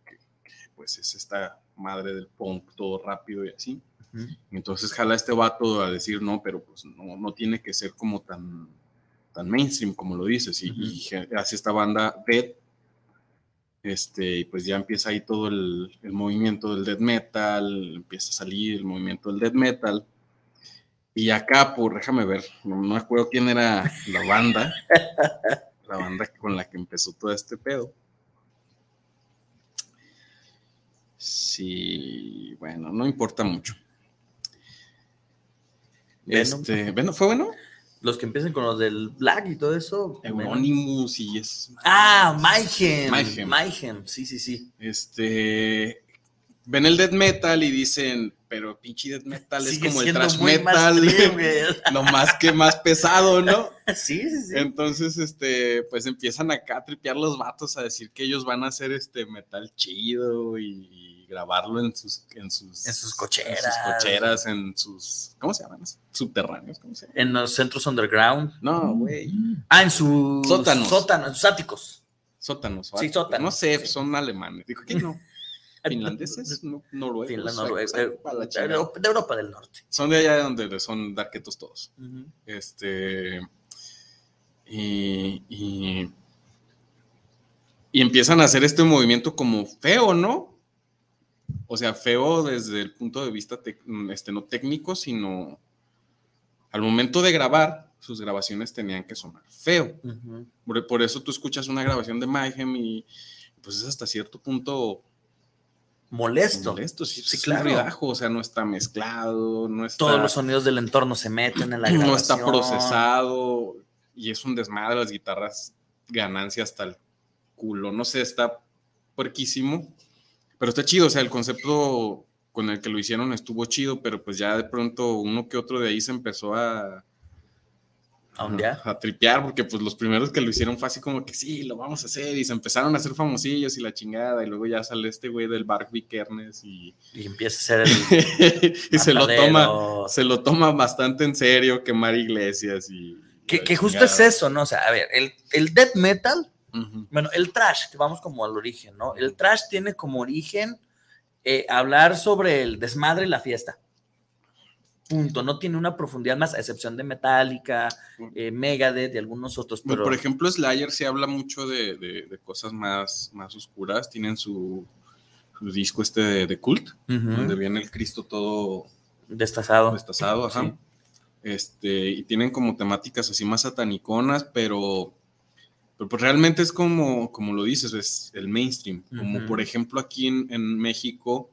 pues es esta madre del punk todo rápido y así. Entonces jala este vato a decir, no, pero pues no, no tiene que ser como tan, tan mainstream como lo dices. Y, hace esta banda Dead, este, y pues ya empieza ahí todo el, el, movimiento del death metal, empieza a salir el movimiento del death metal. Y acá, por, déjame ver, no, me acuerdo quién era la banda, la banda con la que empezó todo este pedo. Sí, bueno, no importa mucho. Este, bueno, ¿fue bueno? Los que empiezan con los del Black y todo eso. Euronymous y es. Ah, Mayhem. Mayhem. sí, sí, sí. Este. Ven el death metal y dicen, pero pinche death metal es como el thrash metal, lo más que más pesado, ¿no? sí, sí, sí. Entonces, este, pues empiezan acá a tripear los vatos a decir que ellos van a hacer este metal chido y grabarlo en sus, en sus, en sus cocheras. En sus cocheras, en sus, ¿cómo se llaman? Subterráneos, ¿cómo se llama? En los centros underground. No, güey. Ah, en sus sótanos. Sótanos, en sus áticos. Sótanos. Sí, sótanos. No sé, son alemanes. Dijo que no. Finlandeses, no, noruegos. Noruega, de, Europa del Norte. Son de allá de donde son darquetos todos. Este. Y, y, y, empiezan a hacer este movimiento como feo, ¿no? O sea, feo desde el punto de vista este, no técnico, sino al momento de grabar, sus grabaciones tenían que sonar feo. por, eso tú escuchas una grabación de Mayhem y pues es hasta cierto punto molesto. Molesto, sí, sí claro. o sea, no está mezclado, no está... Todos los sonidos del entorno se meten en la grabación. No está procesado y es un desmadre, las guitarras ganancia hasta el culo, no sé, está puerquísimo. Pero está chido, o sea, el concepto con el que lo hicieron estuvo chido, pero pues ya de pronto uno que otro de ahí se empezó a... ¿A, a tripear, porque pues los primeros que lo hicieron fue así como que sí, lo vamos a hacer, y se empezaron a hacer famosillos y la chingada, y luego ya sale este güey del Barbie Kernes y... Y empieza a ser el... y se lo, toma, se lo toma bastante en serio, quemar iglesias y... Que, que justo es eso, ¿no? O sea, a ver, el, el death metal bueno, el trash, vamos como al origen, ¿no? El trash tiene como origen eh, hablar sobre el desmadre y la fiesta. Punto. No tiene una profundidad más, a excepción de Metallica, eh, Megadeth y algunos otros. Pero... Por ejemplo, Slayer se habla mucho de, cosas más, más oscuras. Tienen su, disco este de, Cult, donde viene el Cristo todo destazado. Destazado, ajá. Este, y tienen como temáticas así más sataniconas, pero pero pues realmente es como, como lo dices, es el mainstream. Como por ejemplo aquí en, México,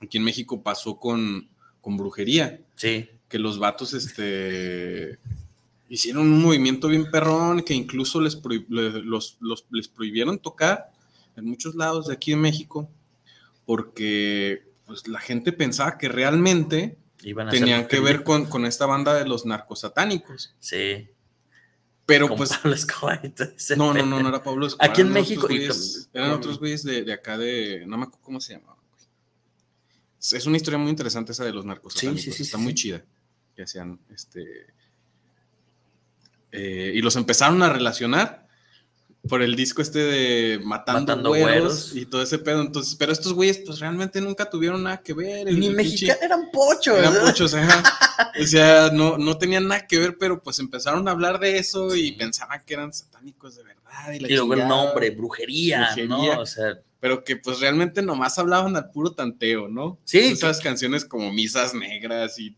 aquí en México pasó con, con brujería. Sí. Que los vatos este, hicieron un movimiento bien perrón, que incluso les, los, les prohibieron tocar en muchos lados de aquí en México, porque pues, la gente pensaba que realmente tenían que ver con, con esta banda de los narcosatánicos. Sí Pero Con pues. Pablo Escobar No, no, no, no era Pablo Escobar. Aquí en México. otros güeyes- eran otros güeyes de, de acá de. No me acuerdo cómo se llamaba. Es- una historia muy interesante esa de los narcos. Sí, sí, sí, Está muy chida. Que hacían este. eh, y los empezaron a relacionar por el disco este de Matando, Matando güeros, Güeros. y todo ese pedo. Entonces, pero estos güeyes, pues realmente nunca tuvieron nada que ver. el- Ni mexicanos, eran pochos. eran pochos, ajá. O sea, no, no tenían nada que ver, pero pues empezaron a hablar de eso y pensaban que eran satánicos de verdad. Y, la Y luego el nombre, brujería, Brujería. ¿no? O sea, Pero que pues realmente nomás hablaban al puro tanteo, ¿no? Sí, Esas canciones como Misas Negras y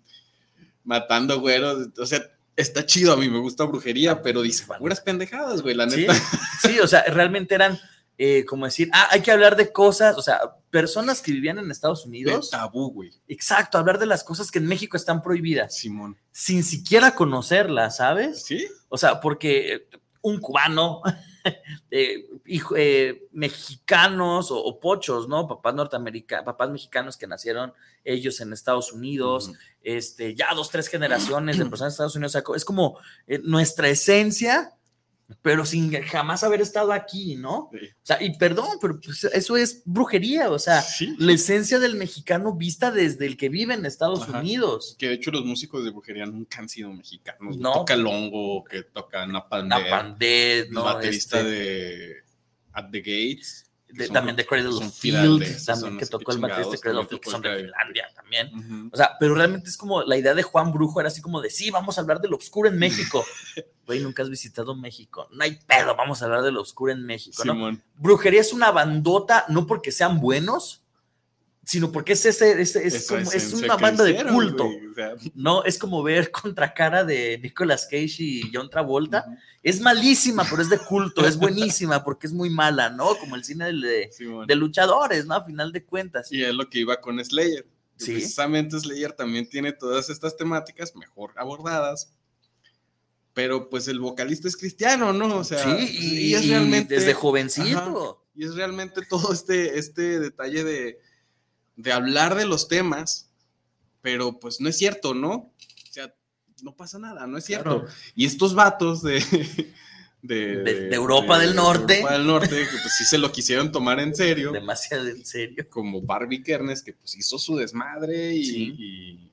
Matando Güeros, o sea, está chido, a mí me gusta brujería, pero dice puras pendejadas, güey, la sí, neta. sí, o sea, realmente eran eh, como decir, ah, hay que hablar de cosas, o sea, personas que vivían en Estados Unidos. tabú, güey. Exacto, hablar de las cosas que en México están prohibidas. Simón. Sin siquiera conocerlas, ¿sabes? Sí. O sea, porque un cubano, eh, hijo- eh, mexicanos o, o pochos, ¿no? Papás norteamericanos, papás mexicanos que nacieron ellos en Estados Unidos, este, ya dos, tres generaciones de personas de Estados Unidos, o sea, es como eh, nuestra esencia, pero sin jamás haber estado aquí, ¿no? O sea, y perdón, pero pues, eso es brujería, o sea, la esencia del mexicano vista desde el que vive en Estados Ajá. Unidos. Que de hecho los músicos de brujería nunca han sido mexicanos. No. Toca el hongo, que toca. Napandead, el ¿no? baterista Este- de At the Gates. De- son- también de Cradle of Field, también que tocó el baterista de Cradle of Field, que son de Finlandia también. O sea, pero realmente es como la idea de Juan Brujo era así como de sí, vamos a hablar de lo oscuro en México. Güey, nunca has visitado México. No hay pedo, vamos a hablar de lo oscuro en México, ¿no? Brujería es una bandota, no porque sean buenos, sino porque es ese, ese- es, como, es una banda de hicieron, culto. güey, o sea. No, es como ver contracara de Nicolas Cage y John Travolta. Es malísima, pero es de culto, es buenísima porque es muy mala, ¿no? Como el cine de, Simón. de luchadores, ¿no? A final de cuentas. Y es lo que iba con Slayer. Sí. Precisamente Slayer también tiene todas estas temáticas mejor abordadas. Pero pues el vocalista es cristiano, ¿no? O sea, Sí, y- y desde jovencito. Ajá, y es realmente todo este, este detalle de, de hablar de los temas, pero pues no es cierto, ¿no? O sea, no pasa nada, no es cierto. Claro. Y estos vatos de, de, De- de Europa del Norte. Europa del Norte, que pues sí se lo quisieron tomar en serio. Demasiado en serio. Como Barbie Kernes, que pues hizo su desmadre y, Sí. y-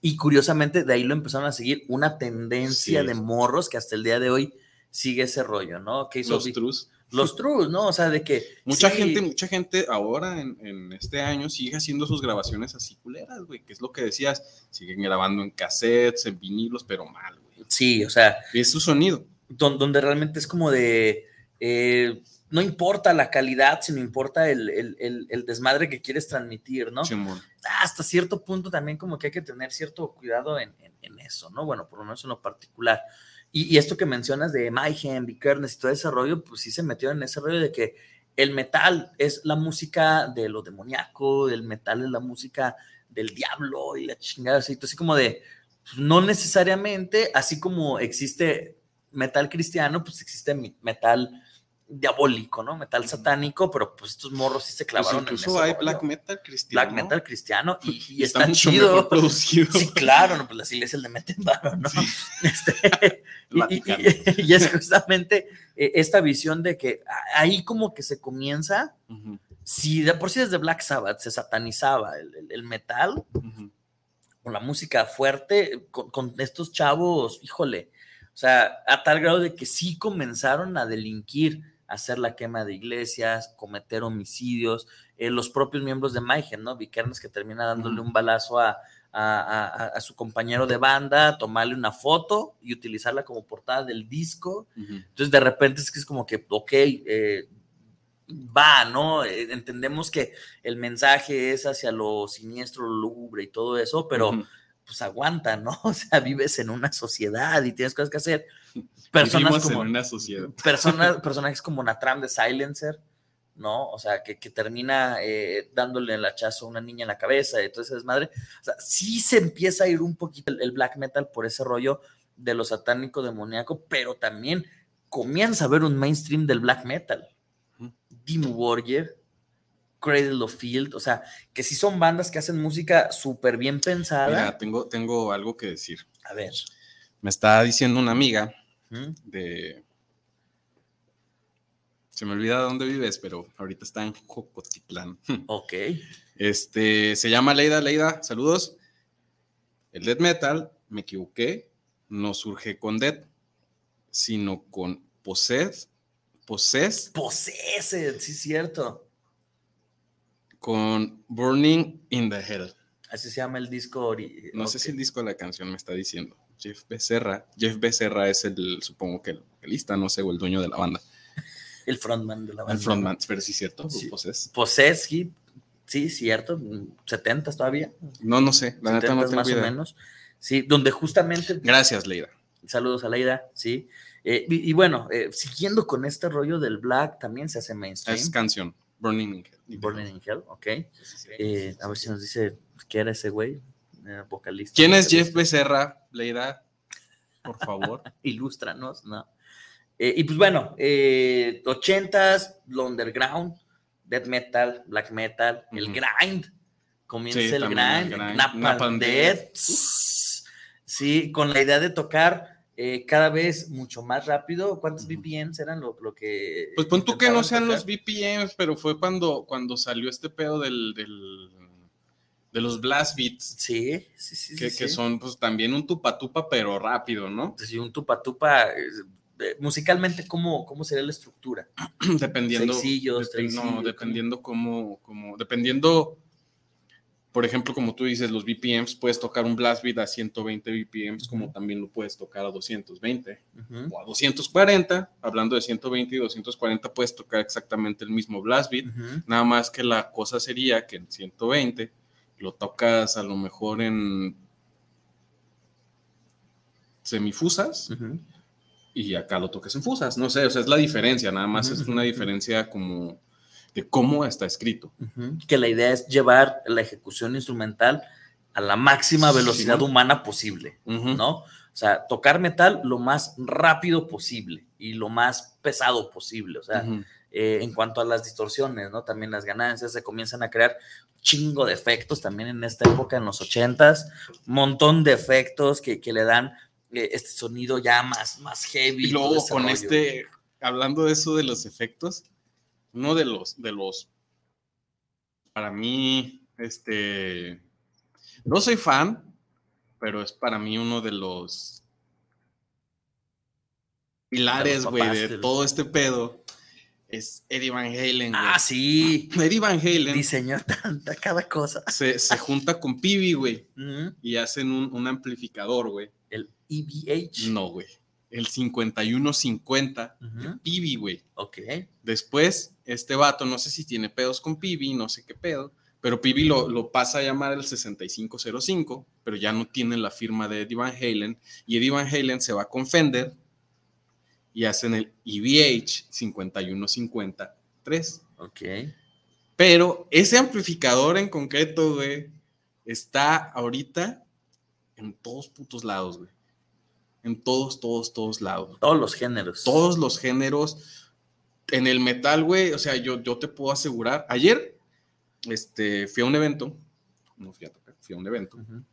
Y curiosamente de ahí lo empezaron a seguir una tendencia Sí. de morros que hasta el día de hoy sigue ese rollo, ¿no? Que hizo los trus. Los trus, ¿no? O sea, de que... Mucha sí, gente, mucha gente ahora en, en este año sigue haciendo sus grabaciones así culeras, güey, que es lo que decías, siguen grabando en cassettes, en vinilos, pero mal, güey. Sí, o sea... Y es su sonido. don- donde realmente es como de... eh, no importa la calidad, sino importa el, el- el- el desmadre que quieres transmitir, ¿no? Simón. hasta cierto punto también como que hay que tener cierto cuidado en, en- en eso, ¿no? Bueno, por lo menos en lo particular. Y, esto que mencionas de Mayhem, Vikernes y todo ese rollo, pues sí se metió en ese rollo de que el metal es la música de lo demoníaco, el metal es la música del diablo y la chingada, así, así como de, pues, no necesariamente, así como existe metal cristiano, pues existe metal diabólico, ¿no? Metal satánico, pero pues estos morros sí se Pues clavaron en incluso ese hay rollo. black metal cristiano. Black metal cristiano y, y Está está, mucho chido. mejor producido. Sí, claro, no, pues las iglesias le meten varo, ¿no? Este, y- es justamente eh, esta visión de que ahí como que se comienza, si de por sí desde Black Sabbath se satanizaba el, el- el metal, ujú. con la música fuerte, con, con estos chavos, híjole, o sea, a tal grado de que sí comenzaron a delinquir, hacer la quema de iglesias, cometer homicidios, eh, los propios miembros de Mayhem, ¿no? Vikernes que termina dándole un balazo a, a- a- su compañero de banda, tomarle una foto y utilizarla como portada del disco. Entonces, de repente es que es como que, ok, eh, va, ¿no? Eh, entendemos que el mensaje es hacia lo siniestro, lo lúgubre y todo eso, pero. Pues aguanta, ¿no? O sea, vives en una sociedad y tienes cosas que hacer. Personas Vivimos como, en una sociedad. personas, personajes como Natram de Silencer, ¿no? O sea, que, que termina eh, dándole el hachazo a una niña en la cabeza y todo ese desmadre. O sea, sí se empieza a ir un poquito el, el black metal por ese rollo de lo satánico demoníaco, pero también comienza a haber un mainstream del black metal. Dimmu Borgir, Cradle of Field, o sea, que sí son bandas que hacen música súper bien pensada. Mira, tengo, tengo algo que decir. A ver. Me está diciendo una amiga de... Se me olvida dónde vives, pero ahorita está en Jocotitlán. Ok. Este, se llama Leida, Leida, saludos. El death metal, me equivoqué, no surge con death, sino con possess, possess. Possessed, sí, cierto. Con Burning in the Hell. Así se llama el disco. No sé si el disco de la canción me está diciendo. Jeff Becerra. Jeff Becerra es el, supongo que el vocalista, no sé, o el dueño de la banda. El frontman de la banda. El frontman, pero sí, cierto. Sí. Possess. Possess, sí, sí, cierto. 70 todavía. No, no sé. La neta no tengo más idea. o menos. Sí, donde justamente. Gracias, Leida. Saludos a Leida, sí. Eh, y, y, bueno, eh, siguiendo con este rollo del black, también se hace mainstream. Es canción. Burning in Hell. Burning in Hell, ok. Eh, a ver si nos dice qué era ese güey, eh, vocalista. ¿Quién es Jeff Becerra, Leida? Por favor. Ilústranos, ¿no? Eh, y pues bueno, eh, 80s, lo underground, death metal, black metal, el grind. Comienza sí, el, grind, el grind, Napalm Napalm Death. Death. Sí, con la idea de tocar eh, cada vez mucho más rápido. ¿Cuántos uh -huh. BPMs eran lo, lo, que.? Pues pon tú que no sean tocar? los BPMs, pero fue cuando, cuando salió este pedo del, del de los blast beats. Sí, sí, sí. Que, sí, que sí. son pues también un tupa tupa, pero rápido, ¿no? Sí, un tupa tupa. Eh, musicalmente, ¿cómo, ¿cómo sería la estructura? dependiendo. Sexillos, dep no, dependiendo cómo, cómo, dependiendo, por ejemplo, como tú dices, los BPMs, puedes tocar un blast beat a 120 BPMs, uh -huh. como también lo puedes tocar a 220 uh -huh. o a 240. Hablando de 120 y 240, puedes tocar exactamente el mismo blast beat, uh -huh. nada más que la cosa sería que en 120 lo tocas a lo mejor en semifusas y acá lo toques en fusas. No sé, o sea, es la diferencia, nada más es una diferencia como de cómo está escrito. Que la idea es llevar la ejecución instrumental a la máxima velocidad sí. humana posible, ¿no? O sea, tocar metal lo más rápido posible y lo más pesado posible, o sea, eh, en cuanto a las distorsiones, ¿no? También las ganancias se comienzan a crear chingo de efectos también en esta época, en los ochentas, montón de efectos que, que le dan eh, este sonido ya más, más heavy. Y luego con este, hablando de eso de los efectos, uno de los, de los, para mí, este, no soy fan, pero es para mí uno de los pilares, güey, de, de todo este pedo es Eddie Van Halen. Ah, sí. Eddie Van Halen. Diseñó tanta cada cosa. Se, se junta con Pibi, güey. Uh -huh. Y hacen un, un amplificador, güey. El EVH. No, güey. El 5150 uh -huh. de Pibi, güey. Ok. Después, este vato, no sé si tiene pedos con Pibi, no sé qué pedo. Pero Pibi lo, lo pasa a llamar el 6505, pero ya no tiene la firma de Eddie Van Halen. Y Eddie Van Halen se va con Fender y hacen el EVH 5153. Ok. Pero ese amplificador en concreto, güey, está ahorita en todos putos lados, güey. En todos, todos, todos lados. Todos los géneros. Todos los géneros. En el metal, güey, o sea, yo, yo te puedo asegurar. Ayer, este, fui a un evento. No fui a tocar, fui a un evento. Uh -huh.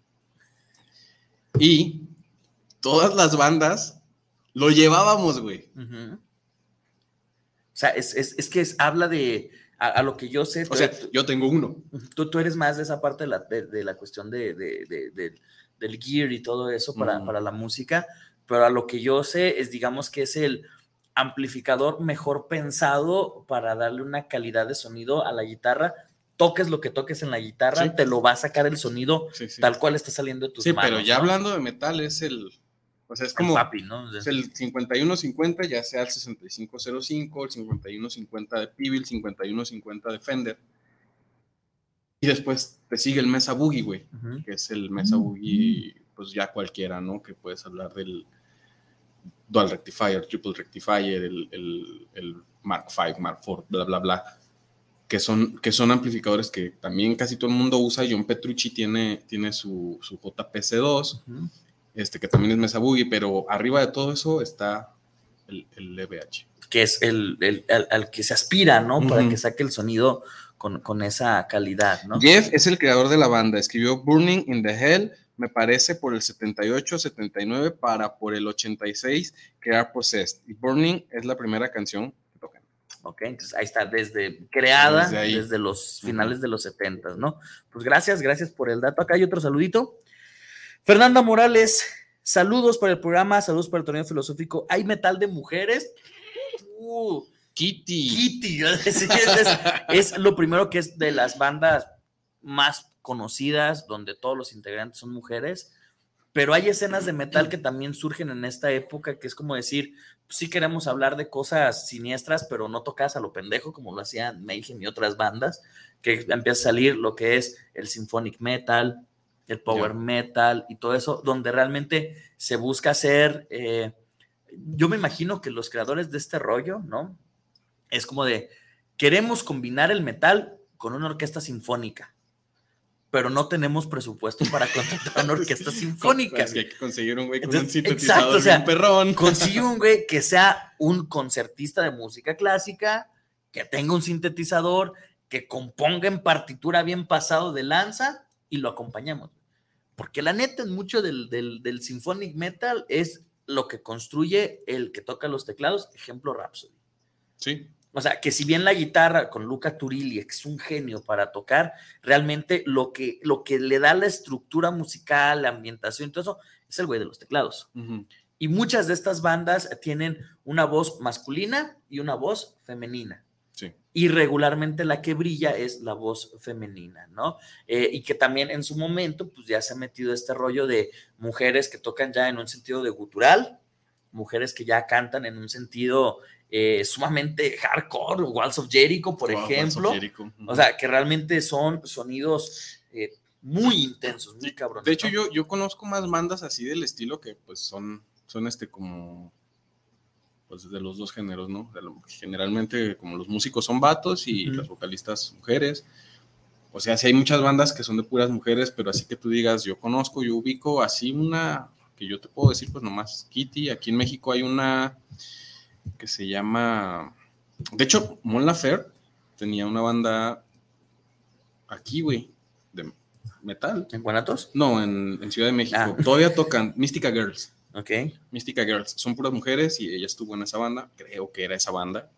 Y todas las bandas lo llevábamos, güey. Uh -huh. O sea, es, es, es que es, habla de, a, a, lo que yo sé. O sea, yo tengo uno. Tú, tú eres más de esa parte de la, de, de la cuestión de, de, del gear y todo eso para, mm. para la música, pero a lo que yo sé es, digamos, que es el amplificador mejor pensado para darle una calidad de sonido a la guitarra. Toques lo que toques en la guitarra, sí. te lo va a sacar el sonido sí, sí. tal cual está saliendo de tus sí, manos. Sí, pero ya ¿no? hablando de metal es el, o sea, es como el, papi, ¿no? es el 5150, ya sea el 6505, el 5150 de Pibi, el 5150 de Fender. Y después te sigue el Mesa Boogie, güey, uh -huh. que es el Mesa Boogie, pues ya cualquiera, ¿no? Que puedes hablar del Dual Rectifier, Triple Rectifier, el, el, el Mark V, Mark IV, bla, bla, bla. Que son, que son amplificadores que también casi todo el mundo usa. John Petrucci tiene, tiene su, su JPC2, uh -huh. este, que también es Mesa Boogie, pero arriba de todo eso está el, el EVH. Que es el, el, al, al, que se aspira, ¿no? Uh -huh. Para que saque el sonido con, con esa calidad, ¿no? Jeff es el creador de la banda, escribió Burning in the Hell, me parece por el 78, 79 para por el 86 crear Possessed. Y Burning es la primera canción que tocan. Ok, entonces ahí está, desde creada Desde los finales de los 70, ¿no? Pues gracias, gracias por el dato. Acá hay otro saludito. Fernanda Morales, saludos por el programa, saludos por el torneo filosófico. ¿Hay metal de mujeres? Uh, Kitty. Kitty, es, es- es lo primero que es de las bandas más conocidas, donde todos los integrantes son mujeres, pero hay escenas de metal que también surgen en esta época, que es como decir, pues sí queremos hablar de cosas siniestras, pero no tocas a lo pendejo, como lo hacían Mayhem y otras bandas, que empieza a salir lo que es el symphonic metal, el power metal y todo eso, donde realmente se busca hacer, eh, yo me imagino que los creadores de este rollo, ¿no? Es como de, queremos combinar el metal con una orquesta sinfónica, pero no tenemos presupuesto para contratar una orquesta sinfónica. Es que hay que conseguir un güey con un sintetizador exacto, o sea, bien perrón. Consigue un güey que sea un concertista de música clásica, que tenga un sintetizador, que componga en partitura bien pasado de lanza y lo acompañamos. Porque la neta, en mucho del, del, del symphonic metal es lo que construye el que toca los teclados, ejemplo Rhapsody. Sí. O sea, que si bien la guitarra con Luca Turilli es un genio para tocar, realmente lo que, lo que le da la estructura musical, la ambientación y todo eso, es el güey de los teclados. Y muchas de estas bandas tienen una voz masculina y una voz femenina. Sí. Y regularmente la que brilla es la voz femenina, ¿no? Eh, y que también en su momento, pues ya se ha metido este rollo de mujeres que tocan ya en un sentido de gutural, mujeres que ya cantan en un sentido eh, sumamente hardcore, Walls of Jericho, por of ejemplo. Jericho, ujú. O sea, que realmente son sonidos eh, muy intensos, muy cabrones. De hecho, ¿no? yo, yo conozco más bandas así del estilo que pues son, son este como pues de los dos géneros, ¿no? Generalmente como los músicos son vatos y Ujú. las vocalistas mujeres. O sea, sí hay muchas bandas que son de puras mujeres, pero así que tú digas, yo conozco, yo ubico así una que yo te puedo decir, pues nomás Kitty. Aquí en México hay una que se llama. De hecho, Mon Laferte tenía una banda aquí, güey, de metal. ¿En Guanatos? No, en, en Ciudad de México. Ah. Todavía tocan Mystica Girls. Ok. Mystica Girls. Son puras mujeres y ella estuvo en esa banda. Creo que era esa banda.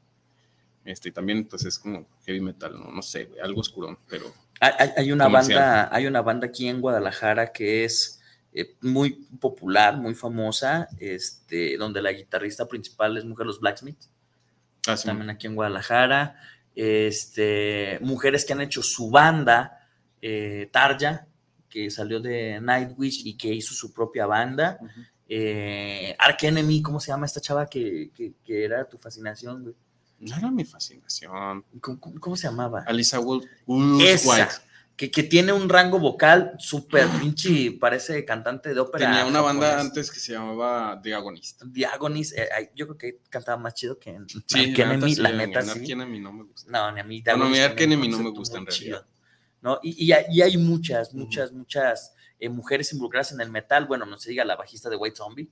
Este, y también, pues es como heavy metal, no, no sé, güey, algo oscurón, pero. Hay, una Comercial. banda, hay una banda aquí en Guadalajara que es eh, muy popular, muy famosa, este, donde la guitarrista principal es Mujer Los Blacksmiths, Ah, sí. también aquí en Guadalajara. Este, mujeres que han hecho su banda, eh, Tarja, que salió de Nightwish y que hizo su propia banda. Eh, Ark Enemy, ¿cómo se llama esta chava que, que- que era tu fascinación, güey? No era mi fascinación. ¿Cómo, cómo- cómo se llamaba? Alisa Wood, Esa, White. Que, que tiene un rango vocal súper pinche, parece cantante de ópera. Tenía una banda japonés. antes que se llamaba The Agonist. Diagonis, eh, yo creo que cantaba más chido que en Sí, la neta sí, la neta sí. Ark Enemy no me gusta. No, ni a mí. Bueno, a mí no me gusta en realidad. chido, ¿no? Y, y y hay muchas, muchas, muchas eh, mujeres involucradas en el metal. Bueno, no se diga la bajista de White Zombie,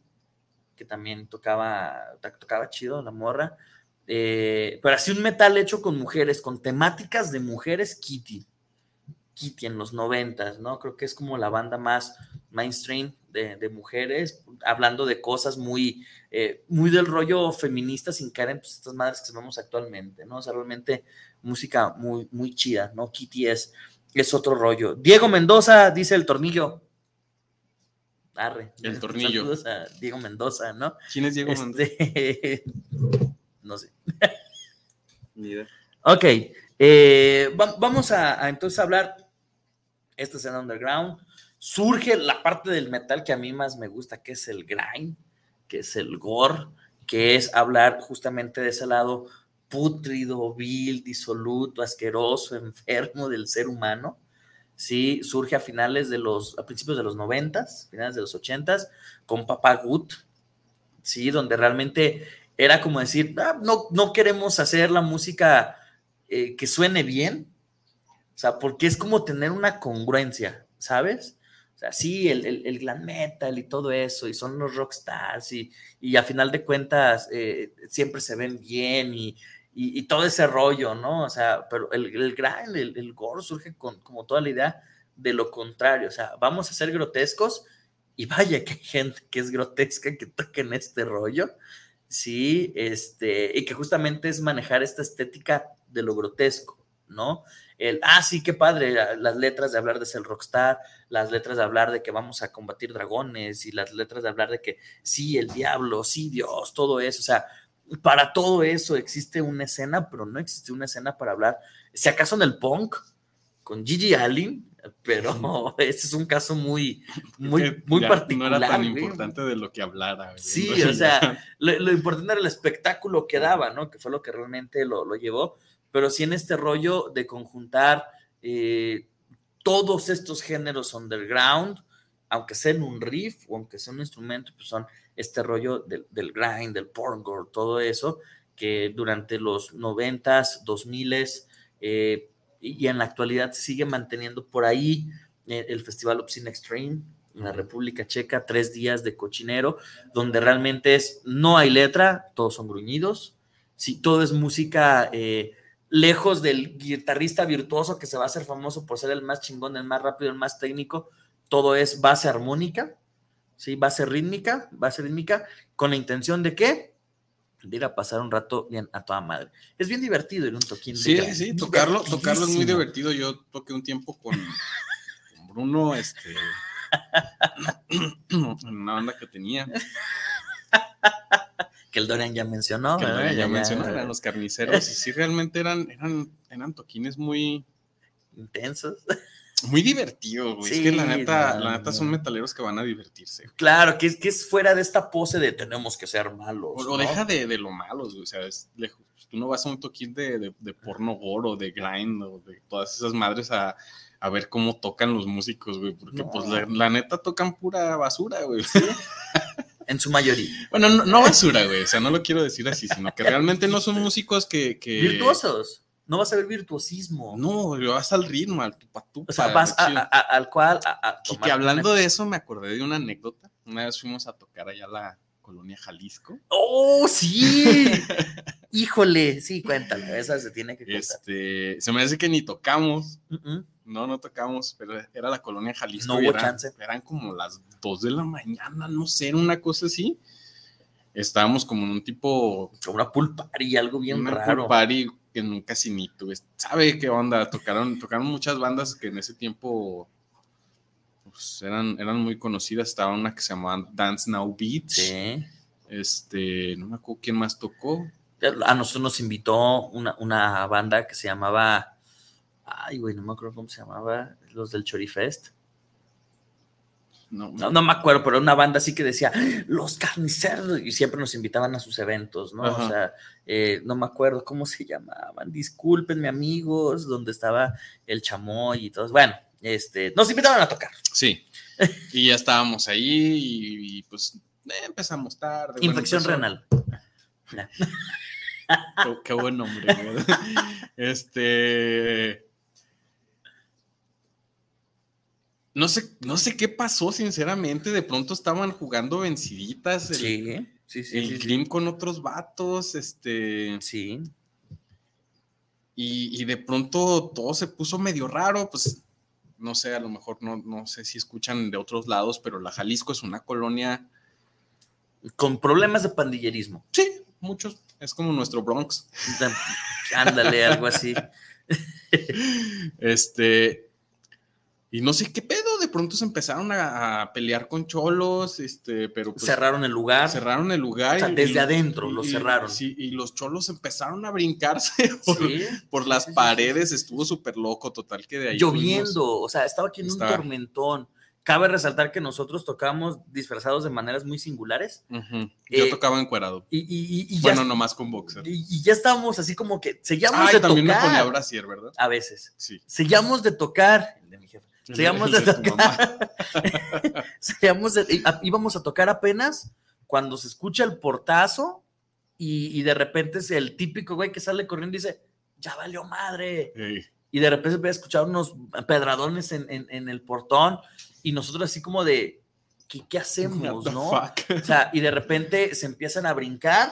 que también tocaba, to- tocaba chido la morra. Eh, pero así un metal hecho con mujeres, con temáticas de mujeres, Kitty. Kitty en los noventas, ¿no? Creo que es como la banda más mainstream de, de mujeres, hablando de cosas muy, eh, muy del rollo feminista sin caer en pues, estas madres que vemos actualmente, ¿no? O sea, realmente música muy, muy chida, ¿no? Kitty es, es otro rollo. Diego Mendoza dice el tornillo. Arre. El tornillo. Saludos a Diego Mendoza, ¿no? ¿Quién es Diego Este, no sé. Ni idea. Ok, eh, va- vamos a, a entonces hablar, esta escena underground, surge la parte del metal que a mí más me gusta, que es el grind, que es el gore, que es hablar justamente de ese lado pútrido, vil, disoluto, asqueroso, enfermo del ser humano. Sí, surge a finales de los, a principios de los noventas, finales de los ochentas, con Papa Good, sí, donde realmente era como decir, "Ah, no, no queremos hacer la música eh, que suene bien, o sea, porque es como tener una congruencia, ¿sabes? O sea, sí, el, el, el glam metal y todo eso, y son los rockstars, y, y a final de cuentas eh, siempre se ven bien, y, y, todo ese rollo, ¿no? O sea, pero el, el grind, el, el gore surge con como toda la idea de lo contrario, o sea, vamos a ser grotescos y vaya que hay gente que es grotesca que toca en este rollo, sí, este, y que justamente es manejar esta estética de lo grotesco, ¿no? El, ah, sí, qué padre, las letras de hablar de ser rockstar, las letras de hablar de que vamos a combatir dragones y las letras de hablar de que sí, el diablo, sí, Dios, todo eso, o sea, para todo eso existe una escena, pero no existe una escena para hablar, si acaso en el punk, con Gigi Allen, pero ese es un caso muy, muy, muy particular. No era tan importante de lo que hablara. Sí, o sea, lo, importante era el espectáculo que daba, ¿no? Que fue lo que realmente lo, lo llevó, pero sí en este rollo de conjuntar eh, todos estos géneros underground, aunque sea en un riff o aunque sea un instrumento, pues son este rollo del, grind, del porngore, todo eso, que durante los noventas, dos miles, eh, y en la actualidad sigue manteniendo por ahí eh, el Festival Obscene Extreme en la República Checa, tres días de cochinero, donde realmente es, no hay letra, todos son gruñidos, sí, todo es música eh, lejos del guitarrista virtuoso que se va a hacer famoso por ser el más chingón, el más rápido, el más técnico, todo es base armónica, sí, base rítmica, base rítmica, con la intención de qué? de ir a pasar un rato bien a toda madre. Es bien divertido ir un toquín. Sí, sí, tocarlo, tocarlo es muy divertido. Yo toqué un tiempo con, Bruno, este, en una banda que tenía. que el Dorian ya mencionó. Que el Dorian ya, mencionó, eran los carniceros. y sí, realmente eran, eran, eran toquines muy intensos. Muy divertido, güey. es que la neta, la neta son metaleros que van a divertirse. Claro, que es, que es fuera de esta pose de tenemos que ser malos. O, deja de, de, lo malos, güey. O sea, es lejos. Tú no vas a un toquín de, de, porno gore o de grind o de todas esas madres a, a ver cómo tocan los músicos, güey. Porque, pues, la, neta tocan pura basura, güey. en su mayoría. Bueno, no, no, basura, güey. O sea, no lo quiero decir así, sino que realmente no son músicos que. que... Virtuosos no vas a ver virtuosismo. No, vas al ritmo, al tupatupa. O sea, vas al cual. A, que hablando de eso, me acordé de una anécdota. Una vez fuimos a tocar allá a la colonia Jalisco. ¡Oh, sí! Híjole, sí, cuéntalo, esa se tiene que contar. Este, se me hace que ni tocamos. No, no tocamos, pero era la colonia Jalisco. No hubo chance. Eran como las dos de la mañana, no sé, era una cosa así. Estábamos como en un tipo. Como una pool party, algo bien una raro. Pool party que nunca sin ni tuve. ¿Sabe qué onda? Tocaron, tocaron muchas bandas que en ese tiempo pues, eran, eran muy conocidas. Estaba una que se llamaba Dance Now Beats. Sí. Este, no me acuerdo quién más tocó. A nosotros nos invitó una, una banda que se llamaba. Ay, güey, no me acuerdo cómo se llamaba. Los del Chorifest. No, no, me acuerdo, pero una banda así que decía, los carniceros, y siempre nos invitaban a sus eventos, ¿no? O sea, eh, no me acuerdo cómo se llamaban, discúlpenme amigos, donde estaba el chamoy y todo. Bueno, este, nos invitaban a tocar. Sí, y ya estábamos ahí y, pues eh, empezamos tarde. Infección renal. qué, qué, buen nombre. este No sé, no sé qué pasó, sinceramente. De pronto estaban jugando venciditas. El, sí, sí, sí. El Grim con otros vatos, este. Sí. Y, de pronto todo se puso medio raro, pues no sé, a lo mejor no, no sé si escuchan de otros lados, pero la Jalisco es una colonia. Con problemas de pandillerismo. Sí, muchos. Es como nuestro Bronx. Ándale, algo así. este, y no sé qué pedo, de pronto se empezaron a, pelear con cholos, este, pero pues cerraron el lugar. Cerraron el lugar. desde adentro lo cerraron. Sí, y los cholos empezaron a brincarse por, las paredes, estuvo súper loco, total que de ahí. Lloviendo, o sea, estaba aquí en un tormentón. Cabe resaltar que nosotros tocamos disfrazados de maneras muy singulares. Yo eh, tocaba encuerado. Y, bueno, nomás con boxer. Y, ya estábamos así como que seguíamos de también tocar. me ponía brasier, ¿verdad? A veces. Sí. Seguíamos de tocar. De Sigamos de tocar. íbamos a tocar apenas cuando se escucha el portazo y, de repente es el típico güey que sale corriendo y dice, ya valió madre. Y de repente se a escuchar unos pedradones en, el portón y nosotros así como de, ¿qué, qué hacemos, no? O sea, y de repente se empiezan a brincar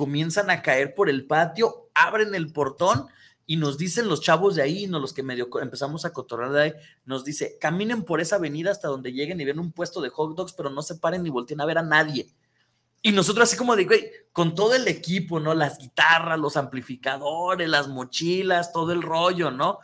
comienzan a caer por el patio, abren el portón y nos dicen los chavos de ahí, no los que medio empezamos a cotorrar de ahí, nos dice, caminen por esa avenida hasta donde lleguen y ven un puesto de hot dogs, pero no se paren ni volteen a ver a nadie. Y nosotros así como de, güey, con todo el equipo, ¿no? Las guitarras, los amplificadores, las mochilas, todo el rollo, ¿no?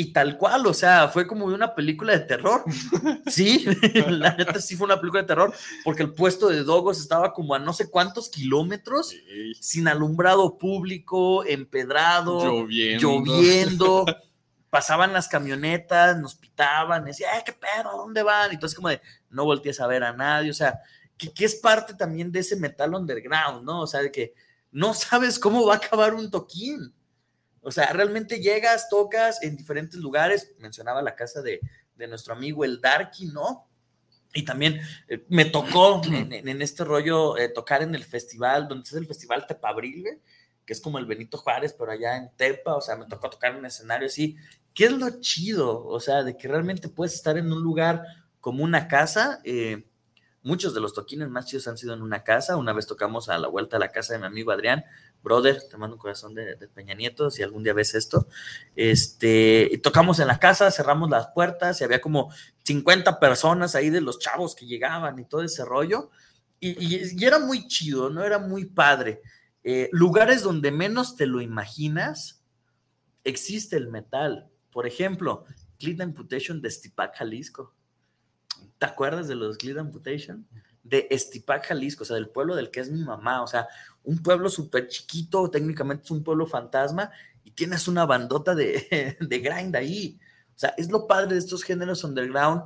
Y tal cual, o sea, fue como una película de terror. Sí, la neta sí fue una película de terror, porque el puesto de Dogos estaba como a no sé cuántos kilómetros, sin alumbrado público, empedrado, Lloviendo. lloviendo. Pasaban las camionetas, nos pitaban, decía, "Eh, ¿qué pedo? ¿A dónde van? Y entonces como de, no voltees a ver a nadie, o sea, que, que es parte también de ese metal underground, ¿no? O sea, de que no sabes cómo va a acabar un toquín. O sea, realmente llegas, tocas en diferentes lugares. Mencionaba la casa de, de nuestro amigo el Darky, ¿no? Y también eh, me tocó en, este rollo eh, tocar en el festival, donde es el festival Tepabril, güey, que es como el Benito Juárez, pero allá en Tepa, o sea, me tocó tocar en un escenario así. ¿Qué es lo chido? O sea, de que realmente puedes estar en un lugar como una casa. eh, muchos de los toquines más chidos han sido en una casa. Una vez tocamos a la vuelta a la casa de mi amigo Adrián, brother, te mando un corazón de, Peña Nieto, si algún día ves esto. Este, tocamos en la casa, cerramos las puertas y había como 50 personas ahí de los chavos que llegaban y todo ese rollo. Y era muy chido, ¿no? Era muy padre. Eh, lugares donde menos te lo imaginas, existe el metal. Por ejemplo, Clean Amputation de Stipac, Jalisco. ¿Te acuerdas de los Clean Amputation? De Estipac, Jalisco, o sea, del pueblo del que es mi mamá, o sea, un pueblo súper chiquito, técnicamente es un pueblo fantasma, y tienes una bandota de, de grind ahí. O sea, es lo padre de estos géneros underground,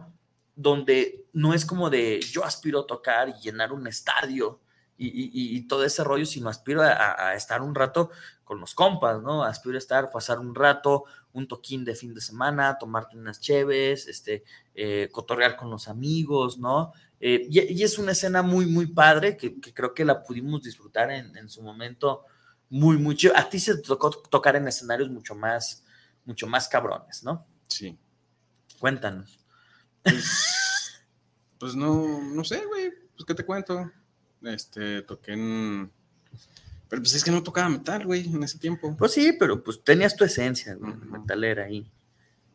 donde no es como de yo aspiro a tocar y llenar un estadio y, y- todo ese rollo, sino aspiro a estar un rato con los compas, ¿no? Aspiro a estar, pasar un rato, un toquín de fin de semana, tomarte unas cheves, este, eh, cotorrear con los amigos, ¿no? Eh, y, y es una escena muy, muy padre que, que creo que la pudimos disfrutar en, en su momento muy, muy chido. A ti se te tocó tocar en escenarios mucho más, mucho más cabrones, ¿no? Sí. Cuéntanos. Pues no, no sé, güey. Pues qué te cuento. Este, toqué en. Pero pues es que no tocaba metal, güey, en ese tiempo. Pues sí, pero pues tenías tu esencia, güey, metalera ahí.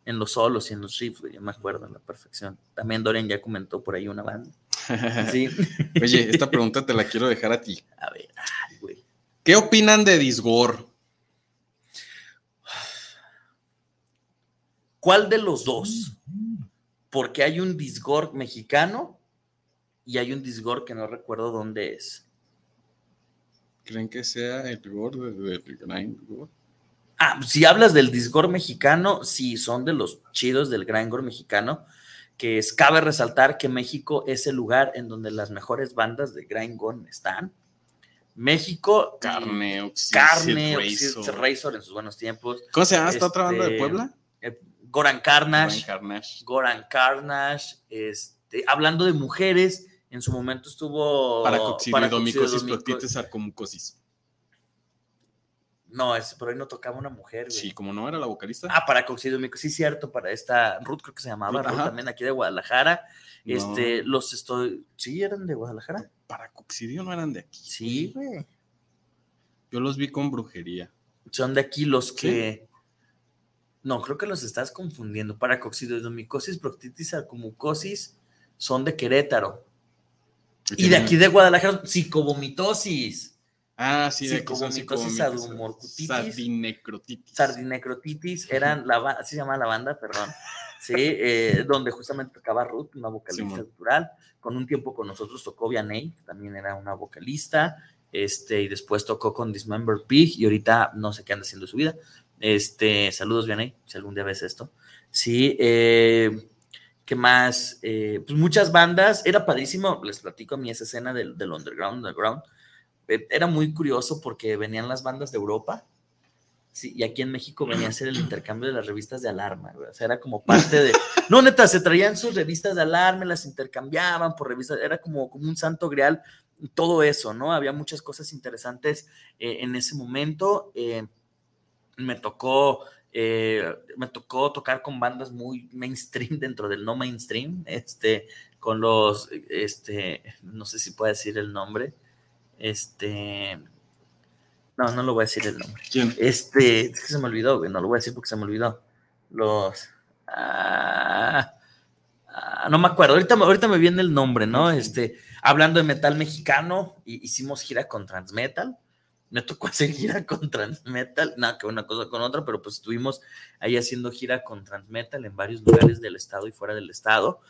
En los solos y en los riffs, güey, yo me acuerdo a la perfección. También Dorian ya comentó por ahí una banda. Sí. Oye, esta pregunta te la quiero dejar a ti. A ver, ay, güey. ¿Qué opinan de Disgor? ¿Cuál de los dos? Porque hay un Disgorg mexicano y hay un Disgorg que no recuerdo dónde es. ¿Creen que sea el Gore del Grind Gore? Ah, si hablas del Disgorg mexicano, sí, son de los chidos del Grindcore mexicano, que es, cabe resaltar que México es el lugar en donde las mejores bandas de Grindcore están. México, Carne, Oxy, Carne, Sid Oxy, Razor. En sus buenos tiempos. ¿Cómo se llama esta otra banda de Este, Puebla? eh, Goran Carnage. Goran Carnage. Goran Carnage. Este, hablando de mujeres, en su momento estuvo. Paracoxidomicosis, paracoxidomico- proctitis, sarcomucosis. No, es, por ahí no tocaba una mujer, güey. Sí, como no era la vocalista. Ah, para sí, cierto, para esta Ruth, creo que se llamaba Ruth, Ruth, ajá. también aquí de Guadalajara. No. Este, los estoy. Sí, eran de Guadalajara. Paracoxidio no eran de aquí. Sí, güey. Yo los vi con brujería. Son de aquí los que. No, creo que los estás confundiendo. Para coxidomicosis, proctitis, sarcomucosis son de Querétaro. Y de aquí de Guadalajara, psicovomitosis. Ah, sí, de Psicovomitosis, sadumorcutitis. Sardinecrotitis. Sardinecrotitis, eran la así se llama la banda, perdón. Sí, eh, donde justamente tocaba Ruth, una vocalista cultural. Con un tiempo con nosotros tocó Vianey, que también era una vocalista. Este, y después tocó con Dismember Pig, y ahorita no sé qué anda haciendo su vida. Este, saludos, Vianey, si algún día ves esto. Sí, eh, ¿qué más? Eh, pues muchas bandas, era padrísimo, les platico a mí esa escena del, del underground, underground. Eh, era muy curioso porque venían las bandas de Europa, Sí, y aquí en México venía a hacer el intercambio de las revistas de alarma, güey. O sea, era como parte de. No, neta, se traían sus revistas de alarma, las intercambiaban por revistas, era como, como un santo grial, todo eso, ¿no? Había muchas cosas interesantes eh, en ese momento. eh, me tocó. Eh, me tocó tocar con bandas muy mainstream dentro del no mainstream, este, con los, este, no sé si puedo decir el nombre, este, No, no lo voy a decir el nombre. ¿Quién? Este, es que se me olvidó, güey. No lo voy a decir porque se me olvidó. Los. Ah, ah, no me acuerdo. Ahorita, ahorita me viene el nombre, ¿no? Este, hablando de metal mexicano, hicimos gira con Transmetal. Me tocó hacer gira con Transmetal, nada que una cosa con otra, pero pues estuvimos ahí haciendo gira con Transmetal en varios lugares del estado y fuera del estado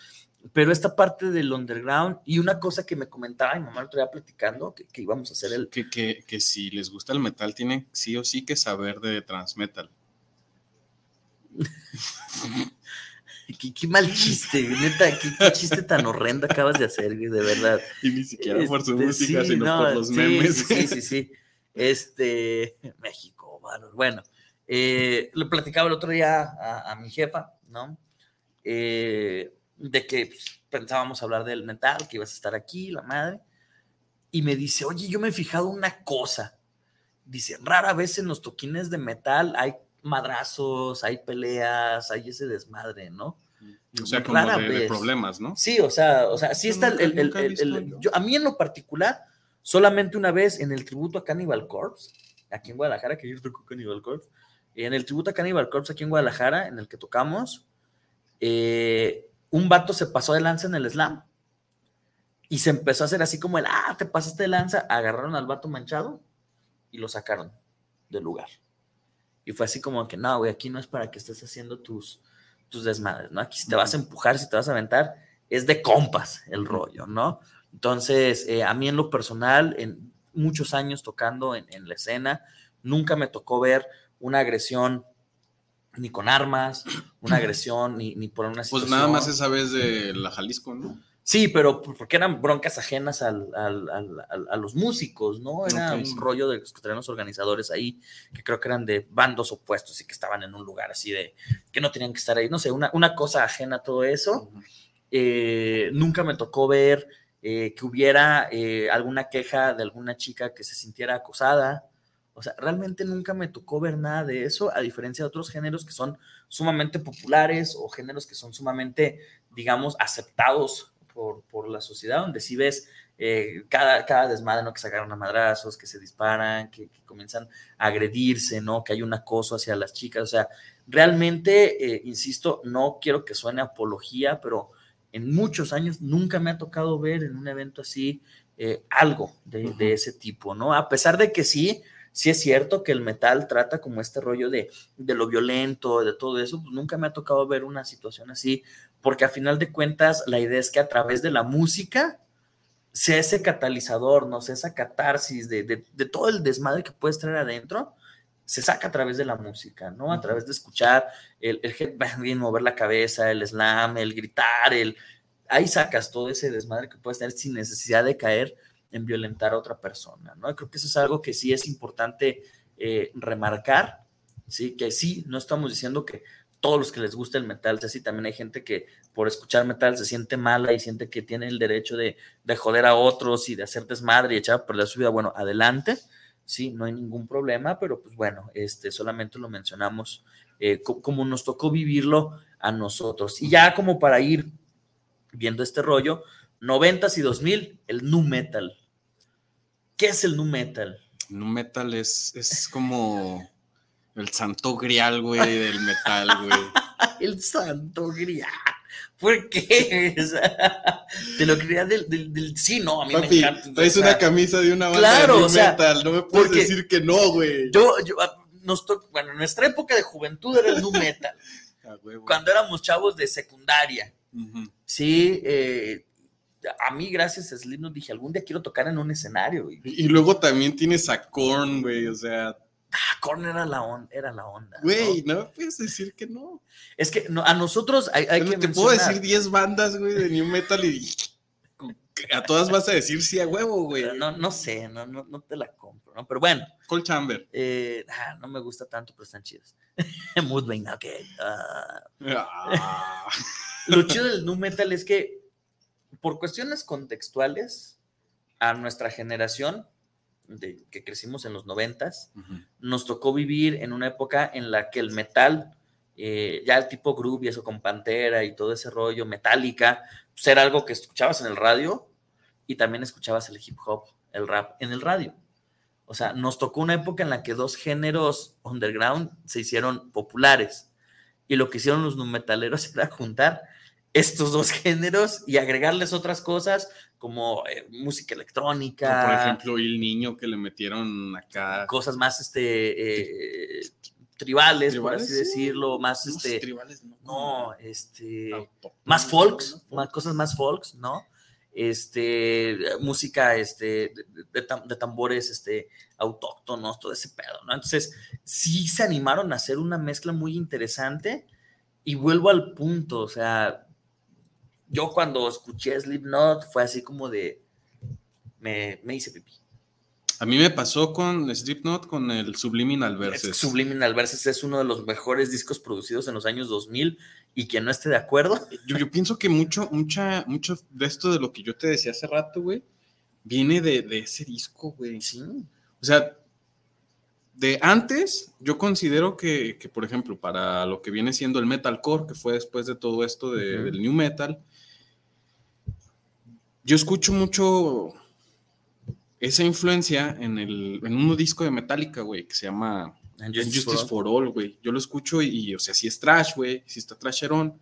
pero esta parte del underground y una cosa que me comentaba mi mamá otro día platicando, que, íbamos a hacer el... Que, que, que, si les gusta el metal, tienen sí o sí que saber de transmetal. qué, qué, mal chiste, neta, qué, qué, chiste tan horrendo acabas de hacer, de verdad. Y ni siquiera por su este, música, sino por los memes. Sí, sí, sí. Este, México, bueno. Eh, lo platicaba el otro día a, a mi jefa, ¿no? Eh, de que pues, pensábamos hablar del metal, que ibas a estar aquí, la madre. Y me dice, oye, yo me he fijado una cosa. Dice, rara vez en los toquines de metal hay madrazos, hay peleas, hay ese desmadre, ¿no? O sea, como de, problemas, ¿no? Sí, o sea, o sea, sí está el, el, yo, a mí en lo particular, solamente una vez en el tributo a Cannibal Corpse, aquí en Guadalajara, que yo tocó Cannibal Corpse, en el tributo a Cannibal Corpse aquí en Guadalajara, en el que tocamos, eh, un vato se pasó de lanza en el slam y se empezó a hacer así como el, ah, te pasaste de lanza, agarraron al vato manchado y lo sacaron del lugar. Y fue así como que, no, güey, aquí no es para que estés haciendo tus, tus desmadres, ¿no? Aquí si te vas a empujar, si te vas a aventar, es de compas el rollo, ¿no? Entonces, eh, a mí en lo personal, en muchos años tocando en, en la escena, nunca me tocó ver una agresión ni con armas, una agresión, ni, ni por una situación. Pues nada más esa vez de la Jalisco, ¿no? Sí, pero porque eran broncas ajenas al, a los músicos, ¿no? Era un rollo de los que los organizadores ahí, que creo que eran de bandos opuestos y que estaban en un lugar así de que no tenían que estar ahí. No sé, una, una cosa ajena a todo eso. Eh, nunca me tocó ver eh, que hubiera eh, alguna queja de alguna chica que se sintiera acosada. O sea, realmente nunca me tocó ver nada de eso, a diferencia de otros géneros que son sumamente populares o géneros que son sumamente, digamos, aceptados por, por la sociedad, donde sí ves eh, cada, cada desmadre, ¿no? Que se agarran a madrazos, que se disparan, que, comienzan a agredirse, ¿no? Que hay un acoso hacia las chicas. O sea, realmente, insisto, no quiero que suene apología, pero en muchos años nunca me ha tocado ver en un evento así eh, algo de, de, ese tipo, ¿no? A pesar de que sí, sí es cierto que el metal trata como este rollo de, de lo violento, de todo eso, pues nunca me ha tocado ver una situación así, porque a final de cuentas la idea es que a través de la música sea ese catalizador, no sé, esa catarsis de, de, todo el desmadre que puedes traer adentro, se saca a través de la música, ¿no? A través de escuchar el, el headbanging, mover la cabeza, el slam, el gritar, el... Ahí sacas todo ese desmadre que puedes tener sin necesidad de caer en violentar a otra persona, ¿no? Creo que eso es algo que sí es importante eh, remarcar, ¿sí? Que sí, no estamos diciendo que todos los que les gusta el metal, sí, también hay gente que por escuchar metal se siente mala y siente que tiene el derecho de, joder a otros y de hacer desmadre y echar a perder su vida. Bueno, adelante, sí, no hay ningún problema, pero pues bueno, este, solamente lo mencionamos eh, como nos tocó vivirlo a nosotros. Y ya como para ir viendo este rollo, 90 y 2000, el nu metal. ¿Qué es el nu metal? Nu metal es, es como el santo grial, güey, del metal, güey. el santo grial. ¿Por qué? te lo quería del, del, Sí, no, a mí me encanta. Traes una camisa de una banda de nu metal, no me puedes decir que no, güey. Yo, yo, ah, nos bueno, en nuestra época de juventud era el nu metal. Cuando éramos chavos de secundaria. Sí, eh, a mí, gracias a Slipknot, dije, algún día quiero tocar en un escenario. Y, luego también tienes a Korn, güey, o sea... Ah, Korn era la, on, era la onda. Güey, ¿no? puedes decir que no. Es que a nosotros hay, que Te puedo decir 10 bandas, güey, de New Metal y a todas vas a decir sí a huevo, güey. No, no sé, no, no, no te la compro, ¿no? Pero bueno. Cold Chamber. Eh, ah, no me gusta tanto, pero están chidos. Moodbane, ok. Ah. Lo chido del nu metal es que por cuestiones contextuales, a nuestra generación, de, que crecimos en los noventas, nos tocó vivir en una época en la que el metal, eh, ya el tipo groove y eso con Pantera y todo ese rollo, metálica, pues era algo que escuchabas en el radio y también escuchabas el hip hop, el rap en el radio. O sea, nos tocó una época en la que dos géneros underground se hicieron populares. Y lo que hicieron los numetaleros era juntar estos dos géneros y agregarles otras cosas como eh, música electrónica. Por ejemplo, el niño que le metieron acá. Cosas más este, eh, tribales, por así decirlo, más No, este. tribales no. No, este. Más folks, más cosas más folks, ¿no? Este, música este, de, de tambores este, autóctonos, todo ese pedo, ¿no? Entonces, sí se animaron a hacer una mezcla muy interesante y vuelvo al punto, o sea, yo cuando escuché Slipknot fue así como de, me, me hice pipí. A mí me pasó con Slipknot con el Subliminal Verses. Subliminal Verses es uno de los mejores discos producidos en los años 2000 y quien no esté de acuerdo, Yo, yo pienso que mucho, mucha, mucho de esto de lo que yo te decía hace rato, güey, viene de, de ese disco, güey. Sí. O sea, de antes, yo considero que, que, por ejemplo, para lo que viene siendo el metalcore, que fue después de todo esto de- Ujú. del new metal, yo escucho mucho esa influencia en, el, en un disco de Metallica, güey, que se llama And Justice, Justice for for All, güey. Yo lo escucho y, y, o sea, sí es trash, güey, sí está trasherón,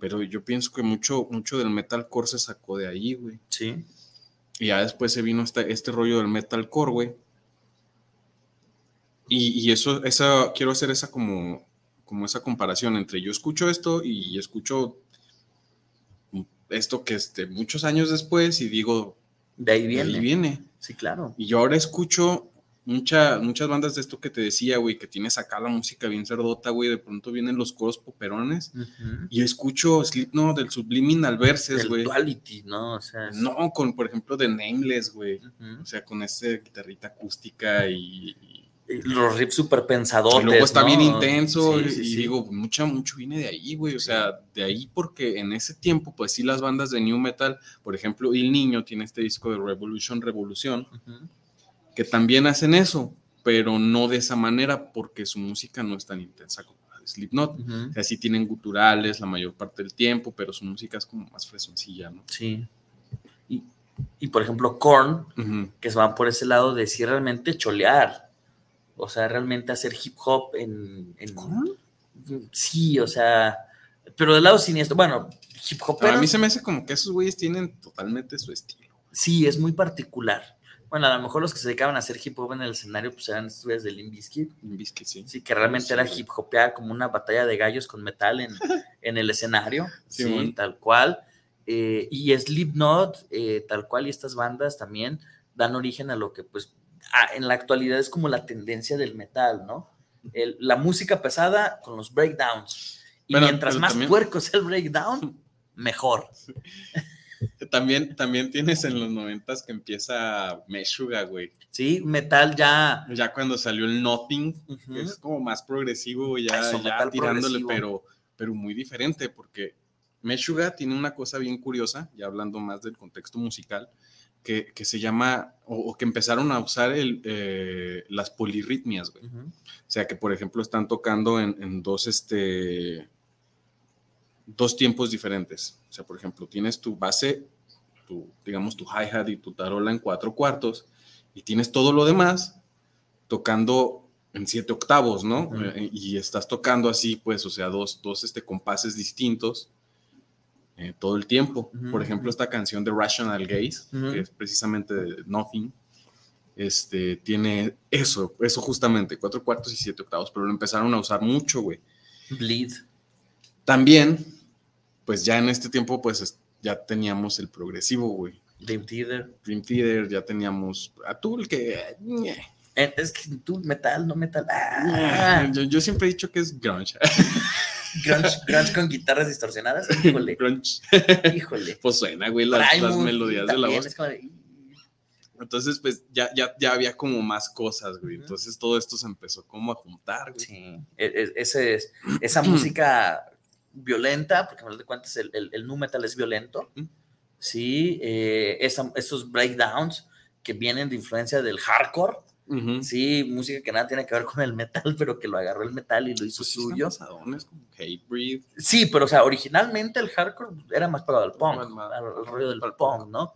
pero yo pienso que mucho, mucho del metalcore se sacó de ahí, güey. sí. Y ya después se vino este, este rollo del metalcore, güey. Y, y eso, esa, quiero hacer esa como, como esa comparación entre yo escucho esto y escucho esto que este, muchos años después y digo, De ahí de viene. ahí viene. Sí, claro. Y yo ahora escucho mucha, muchas bandas de esto que te decía, güey, que tienes acá la música bien cerdota, güey, de pronto vienen los coros poperones y escucho Slipknot del Subliminal Verses, güey. duality, ¿no? O sea, es- No, con, por ejemplo, de Nameless, güey. O sea, con ese guitarrita acústica Y los riffs súper pensadotes. y luego está ¿no? bien intenso Sí, y, sí, y sí. digo, mucha, mucho viene de ahí, güey. O sea, de ahí porque en ese tiempo, pues sí, las bandas de New Metal, por ejemplo, El Niño tiene este disco de Revolution Revolución, que también hacen eso, pero no de esa manera porque su música no es tan intensa como la de Slipknot. Ujú. O sea, sí tienen guturales la mayor parte del tiempo, pero su música es como más fresoncilla, ¿no? Sí. Y, y, por ejemplo, Korn, que se van por ese lado de sí realmente cholear. O sea, realmente hacer hip hop en. en- Sí, o sea. Pero del lado siniestro. Bueno, hip hop. A mí se me hace como que esos güeyes tienen totalmente su estilo. Sí, es muy particular. Bueno, a lo mejor los que se dedicaban a hacer hip hop en el escenario, pues eran estos güeyes de Limp Bizkit. Bizkit, sí. Sí, que realmente Sí, era hip hopear como una batalla de gallos con metal en, en el escenario. Sí, tal cual. Eh, y Slipknot, eh, tal cual, y estas bandas también dan origen a lo que, pues, en la actualidad es como la tendencia del metal, ¿no? El- la música pesada con los breakdowns. Y mientras pero más también- puerco sea el breakdown, mejor. También, también tienes en los noventas que empieza Meshuga, güey. Sí, metal ya. Ya cuando salió el Nothing, que es como más progresivo, ya, Eso, ya tirándole, progresivo. pero, pero muy diferente, porque Meshuga tiene una cosa bien curiosa, ya hablando más del contexto musical, que, que se llama, o, o que empezaron a usar el, eh, las polirritmias, güey. Ujú. O sea, que por ejemplo están tocando en, en dos, este, dos tiempos diferentes. O sea, por ejemplo, tienes tu base, tu, digamos, tu hi-hat y tu tarola en cuatro cuartos, y tienes todo lo demás tocando en siete octavos, ¿no? Ujú. Eh, y estás tocando así, pues, o sea, dos, dos este, compases distintos eh, todo el tiempo. Ujú, Por ejemplo, esta canción de Rational Gaze, Ujú. que es precisamente de Nothing, este, tiene eso, eso justamente, cuatro cuartos y siete octavos, pero lo empezaron a usar mucho, güey. Bleed. También, pues ya en este tiempo, pues es- ya teníamos el progresivo, güey. Dream Theater. Dream Theater, ya teníamos a Tool, que... Eh, Es que tú, metal, no metal. Ah. Yo, yo siempre he dicho que es grunge. Grunge, grunge con guitarras distorsionadas. Híjole. grunge. Híjole. Pues suena, güey, las, las melodías de la voz. es como de- Entonces, pues ya, ya, ya había como más cosas, güey. Entonces todo esto se empezó como a juntar, güey. Sí, e- e- ese es- esa música violenta, porque al final de cuentas el, el, el nu metal es violento, sí, eh, esa- esos breakdowns que vienen de influencia del hardcore, Sí, música que nada tiene que ver con el metal, pero que lo agarró el metal y lo hizo Pues sí suyo. pasadones, como Hatebreed. Sí, pero o sea, originalmente el hardcore era más pegado al punk, al, al rollo del punk, ¿no?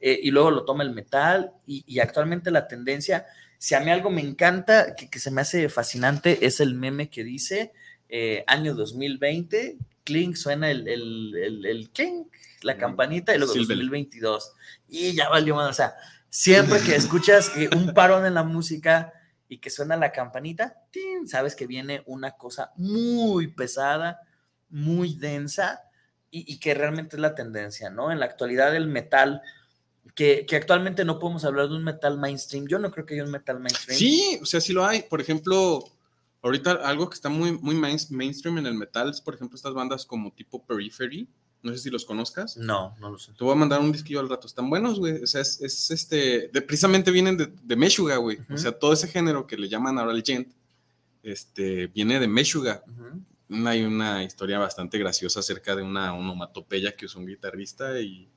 Eh, y luego lo toma el metal y, actualmente la tendencia, si a mí algo me encanta, que, se me hace fascinante, es el meme que dice eh, año 2020, clink, suena el, el, el, clink, la campanita y luego 2022 y ya valió más, o sea, siempre que escuchas eh, un parón en la música y que suena la campanita, sabes que viene una cosa muy pesada, muy densa y, que realmente es la tendencia, ¿no? En la actualidad el metal que, actualmente no podemos hablar de un metal mainstream. Yo no creo que haya un metal mainstream. Sí, o sea, sí lo hay. Por ejemplo, ahorita algo que está muy, muy mainstream en el metal es, por ejemplo, estas bandas como tipo Periphery. No sé si los conozcas. No, no lo sé. Te voy a mandar un disquillo al rato. Están buenos, güey. O sea, es, este. precisamente vienen de, de Meshuga, güey. O sea, todo ese género que le llaman ahora el gent, este, viene de Meshuga. Hay una historia bastante graciosa acerca de una onomatopeya que usó un guitarrista y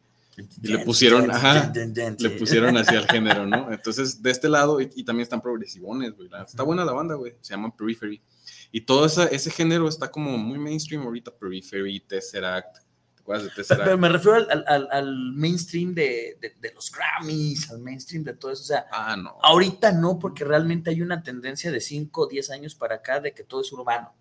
y le pusieron, ajá, le pusieron así al género, ¿no? Entonces, de este lado, y, también están progresivones, güey. Está buena la banda, güey. Se llama Periphery. Y todo ese género está como muy mainstream ahorita, Periphery, Tesseract. ¿Te acuerdas de Tesseract? Pero, me refiero al, al, al mainstream de, de, de, los Grammys, al mainstream de todo eso. O sea, ah, no. ahorita no, porque realmente hay una tendencia de 5 o 10 años para acá de que todo es urbano.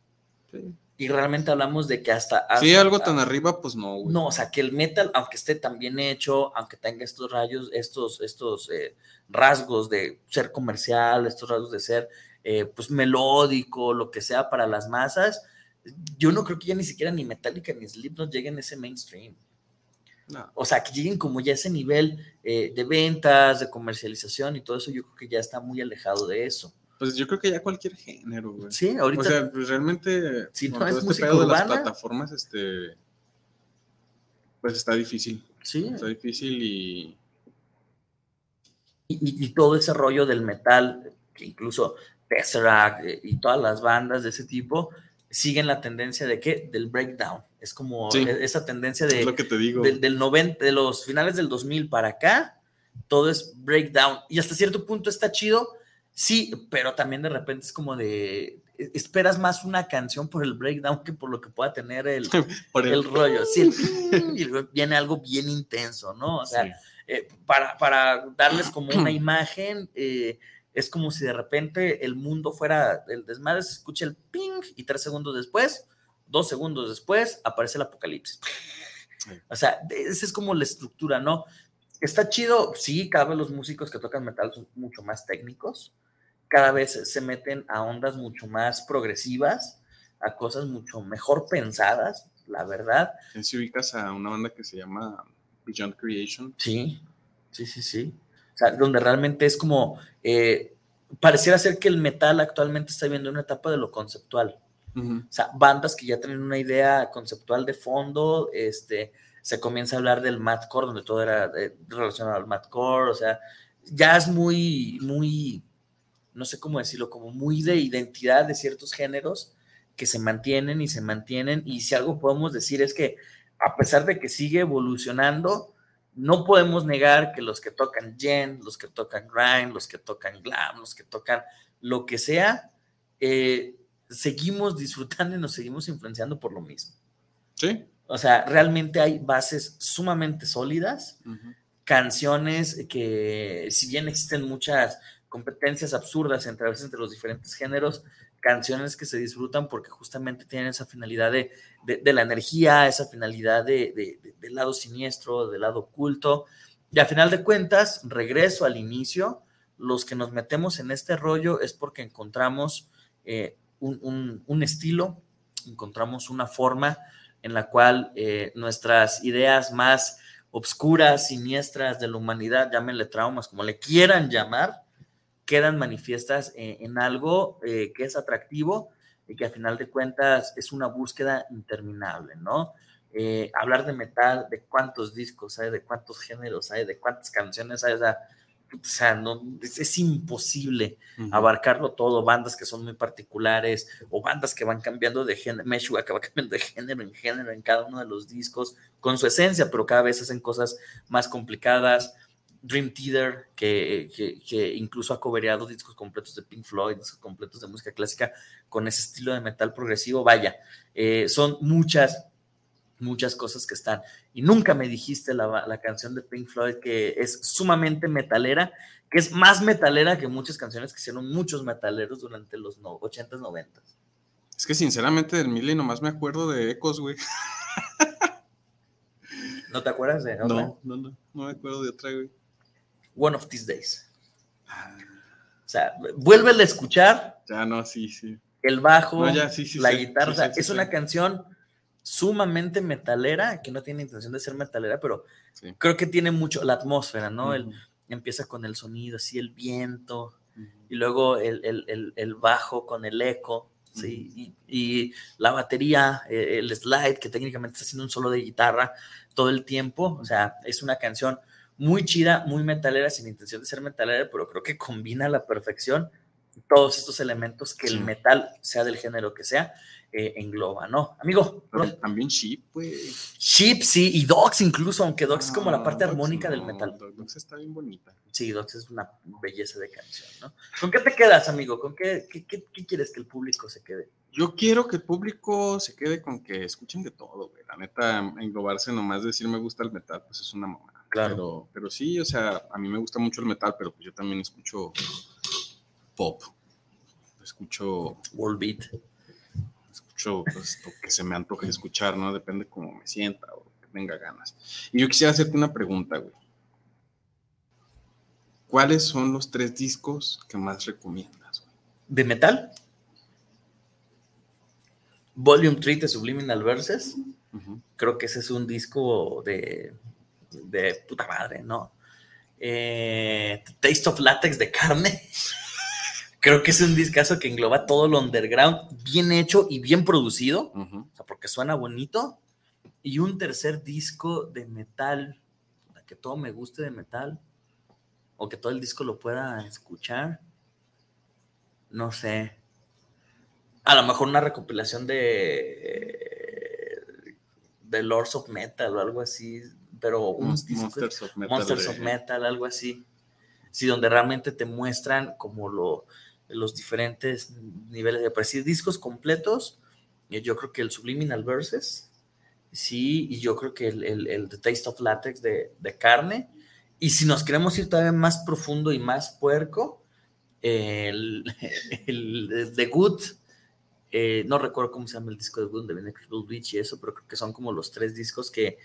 Sí y realmente hablamos de que hasta... sí, algo tan arriba, pues no. No, o sea, que el metal, aunque esté tan bien hecho, aunque tenga estos rayos, estos, estos eh, rasgos de ser comercial, estos rasgos de ser, eh, pues, melódico, lo que sea para las masas, yo no creo que ya ni siquiera ni Metallica ni Slipknot lleguen a ese mainstream. No. O sea, que lleguen como ya a ese nivel eh, de ventas, de comercialización y todo eso, yo creo que ya está muy alejado de eso. Pues yo creo que ya cualquier género, güey. Sí, ahorita. O sea, pues realmente. Si no es este pedo de las plataformas, este. Pues está difícil. Sí. Está difícil y. Y, todo ese rollo del metal, que incluso Tesseract eh, y todas las bandas de ese tipo siguen la tendencia de qué? Del breakdown. Es como e, esa tendencia de. Es lo que te digo. del 90, de los finales del 2000 para acá, todo es breakdown. Y hasta cierto punto está chido Sí, pero también de repente es como de, e, esperas más una canción por el breakdown que por lo que pueda tener el, el... rollo. Sí, y viene algo bien intenso, ¿no? O sea, eh, para, para, darles como una imagen, eh, es como si de repente el mundo fuera el desmadre, se escucha el ping y tres segundos después, dos segundos después, aparece el apocalipsis. O sea, esa es como la estructura, ¿no? Está chido, sí, cada vez los músicos que tocan metal son mucho más técnicos, cada vez se meten a ondas mucho más progresivas, a cosas mucho mejor pensadas, la verdad. Si ubicas a una banda que se llama Beyond Creation. Sí, sí, sí, sí. Sea, donde realmente es como, eh, pareciera ser que el metal actualmente está viendo una etapa de lo conceptual. O sea, bandas que ya tienen una idea conceptual de fondo, este, se comienza a hablar del madcore, donde todo era eh, relacionado al madcore, o sea, ya es muy, muy, no sé cómo decirlo, como muy de identidad de ciertos géneros que se mantienen y se mantienen. Y si algo podemos decir es que a pesar de que sigue evolucionando, no podemos negar que los que tocan gen, los que tocan grind, los que tocan glam, los que tocan lo que sea, eh, seguimos disfrutando y nos seguimos influenciando por lo mismo. Sí. O sea, realmente hay bases sumamente sólidas, canciones que, si bien existen muchas competencias absurdas entre, a veces entre los diferentes géneros, canciones que se disfrutan porque justamente tienen esa finalidad de, la energía, esa finalidad de, del lado siniestro, del lado oculto. Y a final de cuentas, regreso al inicio, los que nos metemos en este rollo es porque encontramos eh, un, estilo, encontramos una forma en la cual eh, nuestras ideas más obscuras, siniestras de la humanidad, llámenle traumas, como le quieran llamar, quedan manifiestas en, algo eh, que es atractivo y que a final de cuentas es una búsqueda interminable, ¿no? Eh, hablar de metal, de cuántos discos hay, de cuántos géneros hay, de cuántas canciones hay, o sea, no, es, imposible abarcarlo todo, bandas que son muy particulares o bandas que van cambiando de género, Meshua que va cambiando de género en género en cada uno de los discos con su esencia, pero cada vez hacen cosas más complicadas. Dream Theater, que, que, incluso ha cobereado discos completos de Pink Floyd, discos completos de música clásica con ese estilo de metal progresivo. Vaya, eh, son muchas muchas cosas que están. Y nunca me dijiste la, la, canción de Pink Floyd que es sumamente metalera, que es más metalera que muchas canciones que hicieron muchos metaleros durante los no, 80s, 90s. Es que sinceramente del Millie nomás me acuerdo de Ecos, güey. ¿No te acuerdas de otra? No, no, no, no me acuerdo de otra, güey. One of These Days. O sea, vuélvele a escuchar. Ya no, sí, sí. El bajo, la guitarra. es una canción sumamente metalera, que no tiene intención de ser metalera, pero creo que tiene mucho la atmósfera, ¿no? el, empieza con el sonido, así el viento, y luego el, el, el, bajo con el eco, ¿sí? y, la batería, eh, el slide, que técnicamente está haciendo un solo de guitarra todo el tiempo, o sea, es una canción muy chida, muy metalera, sin intención de ser metalera, pero creo que combina a la perfección todos estos elementos que el metal, sea del género que sea, eh, engloba, ¿no? Amigo. también Sheep, pues. Sheep, sí, y Dogs incluso, aunque Dogs es como la parte armónica del metal. Dogs está bien bonita. Sí, Dogs es una belleza de canción, ¿no? ¿Con qué te quedas, amigo? ¿Con qué, qué, qué, quieres que el público se quede? Yo quiero que el público se quede con que escuchen de todo, güey. La neta, englobarse nomás decir me gusta el metal, pues es una mamá. Claro. Pero, pero sí, o sea, a mí me gusta mucho el metal, pero pues yo también escucho pop. Escucho. World Beat escucho pues, lo que se me antoje escuchar, ¿no? Depende cómo me sienta o que tenga ganas. Y yo quisiera hacerte una pregunta, güey. ¿Cuáles son los tres discos que más recomiendas? Güey? ¿De metal? Volume 3 de Subliminal Verses. Creo que ese es un disco de, de puta madre, ¿no? Eh, Taste of Latex de carne. Creo que es un discazo que engloba todo lo underground, bien hecho y bien producido, o sea, porque suena bonito. Y un tercer disco de metal, que todo me guste de metal, o que todo el disco lo pueda escuchar. No sé. A lo mejor una recopilación de, de Lords of Metal o algo así, pero unos discos. Monsters of Metal. Monsters of Metal, algo así. Sí, donde realmente te muestran como lo los diferentes niveles de precio. Discos completos, eh, yo creo que el Subliminal Verses, sí, y yo creo que el, el, The Taste of Latex de, de, carne. Y si nos queremos ir todavía más profundo y más puerco, el, el The Good, eh, no recuerdo cómo se llama el disco de Good, de viene Beach y eso, pero creo que son como los tres discos que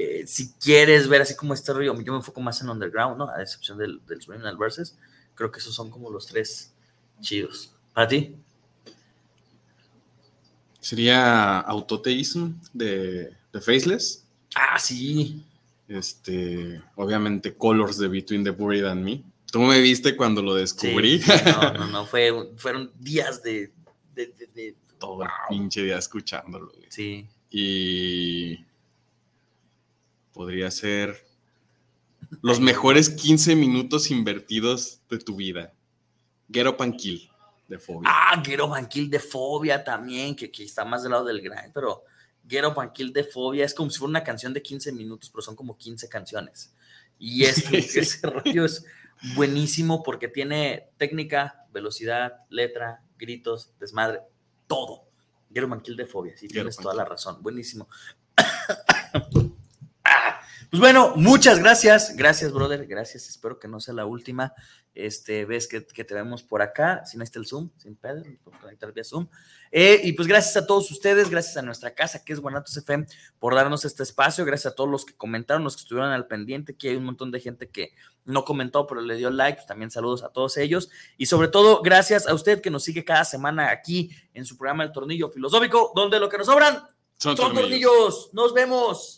eh, si quieres ver así como este rollo, yo me enfoco más en Underground, ¿no? A excepción del, del Subliminal Verses, creo que esos son como los tres chidos. ¿Para ti? Sería Autoteism de, de Faceless. Ah, sí. Este, obviamente Colors de Between the Buried and Me. Tú me viste cuando lo descubrí. no, no, no, fue, fueron días de, de, todo el pinche día escuchándolo. Sí. Y podría ser los mejores 15 minutos invertidos de tu vida. Get Up and Kill de Fobia. Ah, Get Up and Kill de Fobia también, que, que está más del lado del grind, pero Get Up and Kill de Fobia es como si fuera una canción de 15 minutos, pero son como 15 canciones. Y este, ese rollo es buenísimo porque tiene técnica, velocidad, letra, gritos, desmadre, todo. Get Up and Kill de Fobia, sí, tienes toda la razón. Buenísimo. Pues bueno, muchas gracias. Gracias, brother. Gracias. Espero que no sea la última. Este, ves que, te vemos por acá. Si no está el Zoom, sin pedo, por conectar vía Zoom. Eh, y pues gracias a todos ustedes, gracias a nuestra casa, que es Guanatos FM, por darnos este espacio. Gracias a todos los que comentaron, los que estuvieron al pendiente. Aquí hay un montón de gente que no comentó, pero le dio like. Pues también saludos a todos ellos. Y sobre todo, gracias a usted que nos sigue cada semana aquí en su programa El Tornillo Filosófico, donde lo que nos sobran son, tornillos. Nos vemos.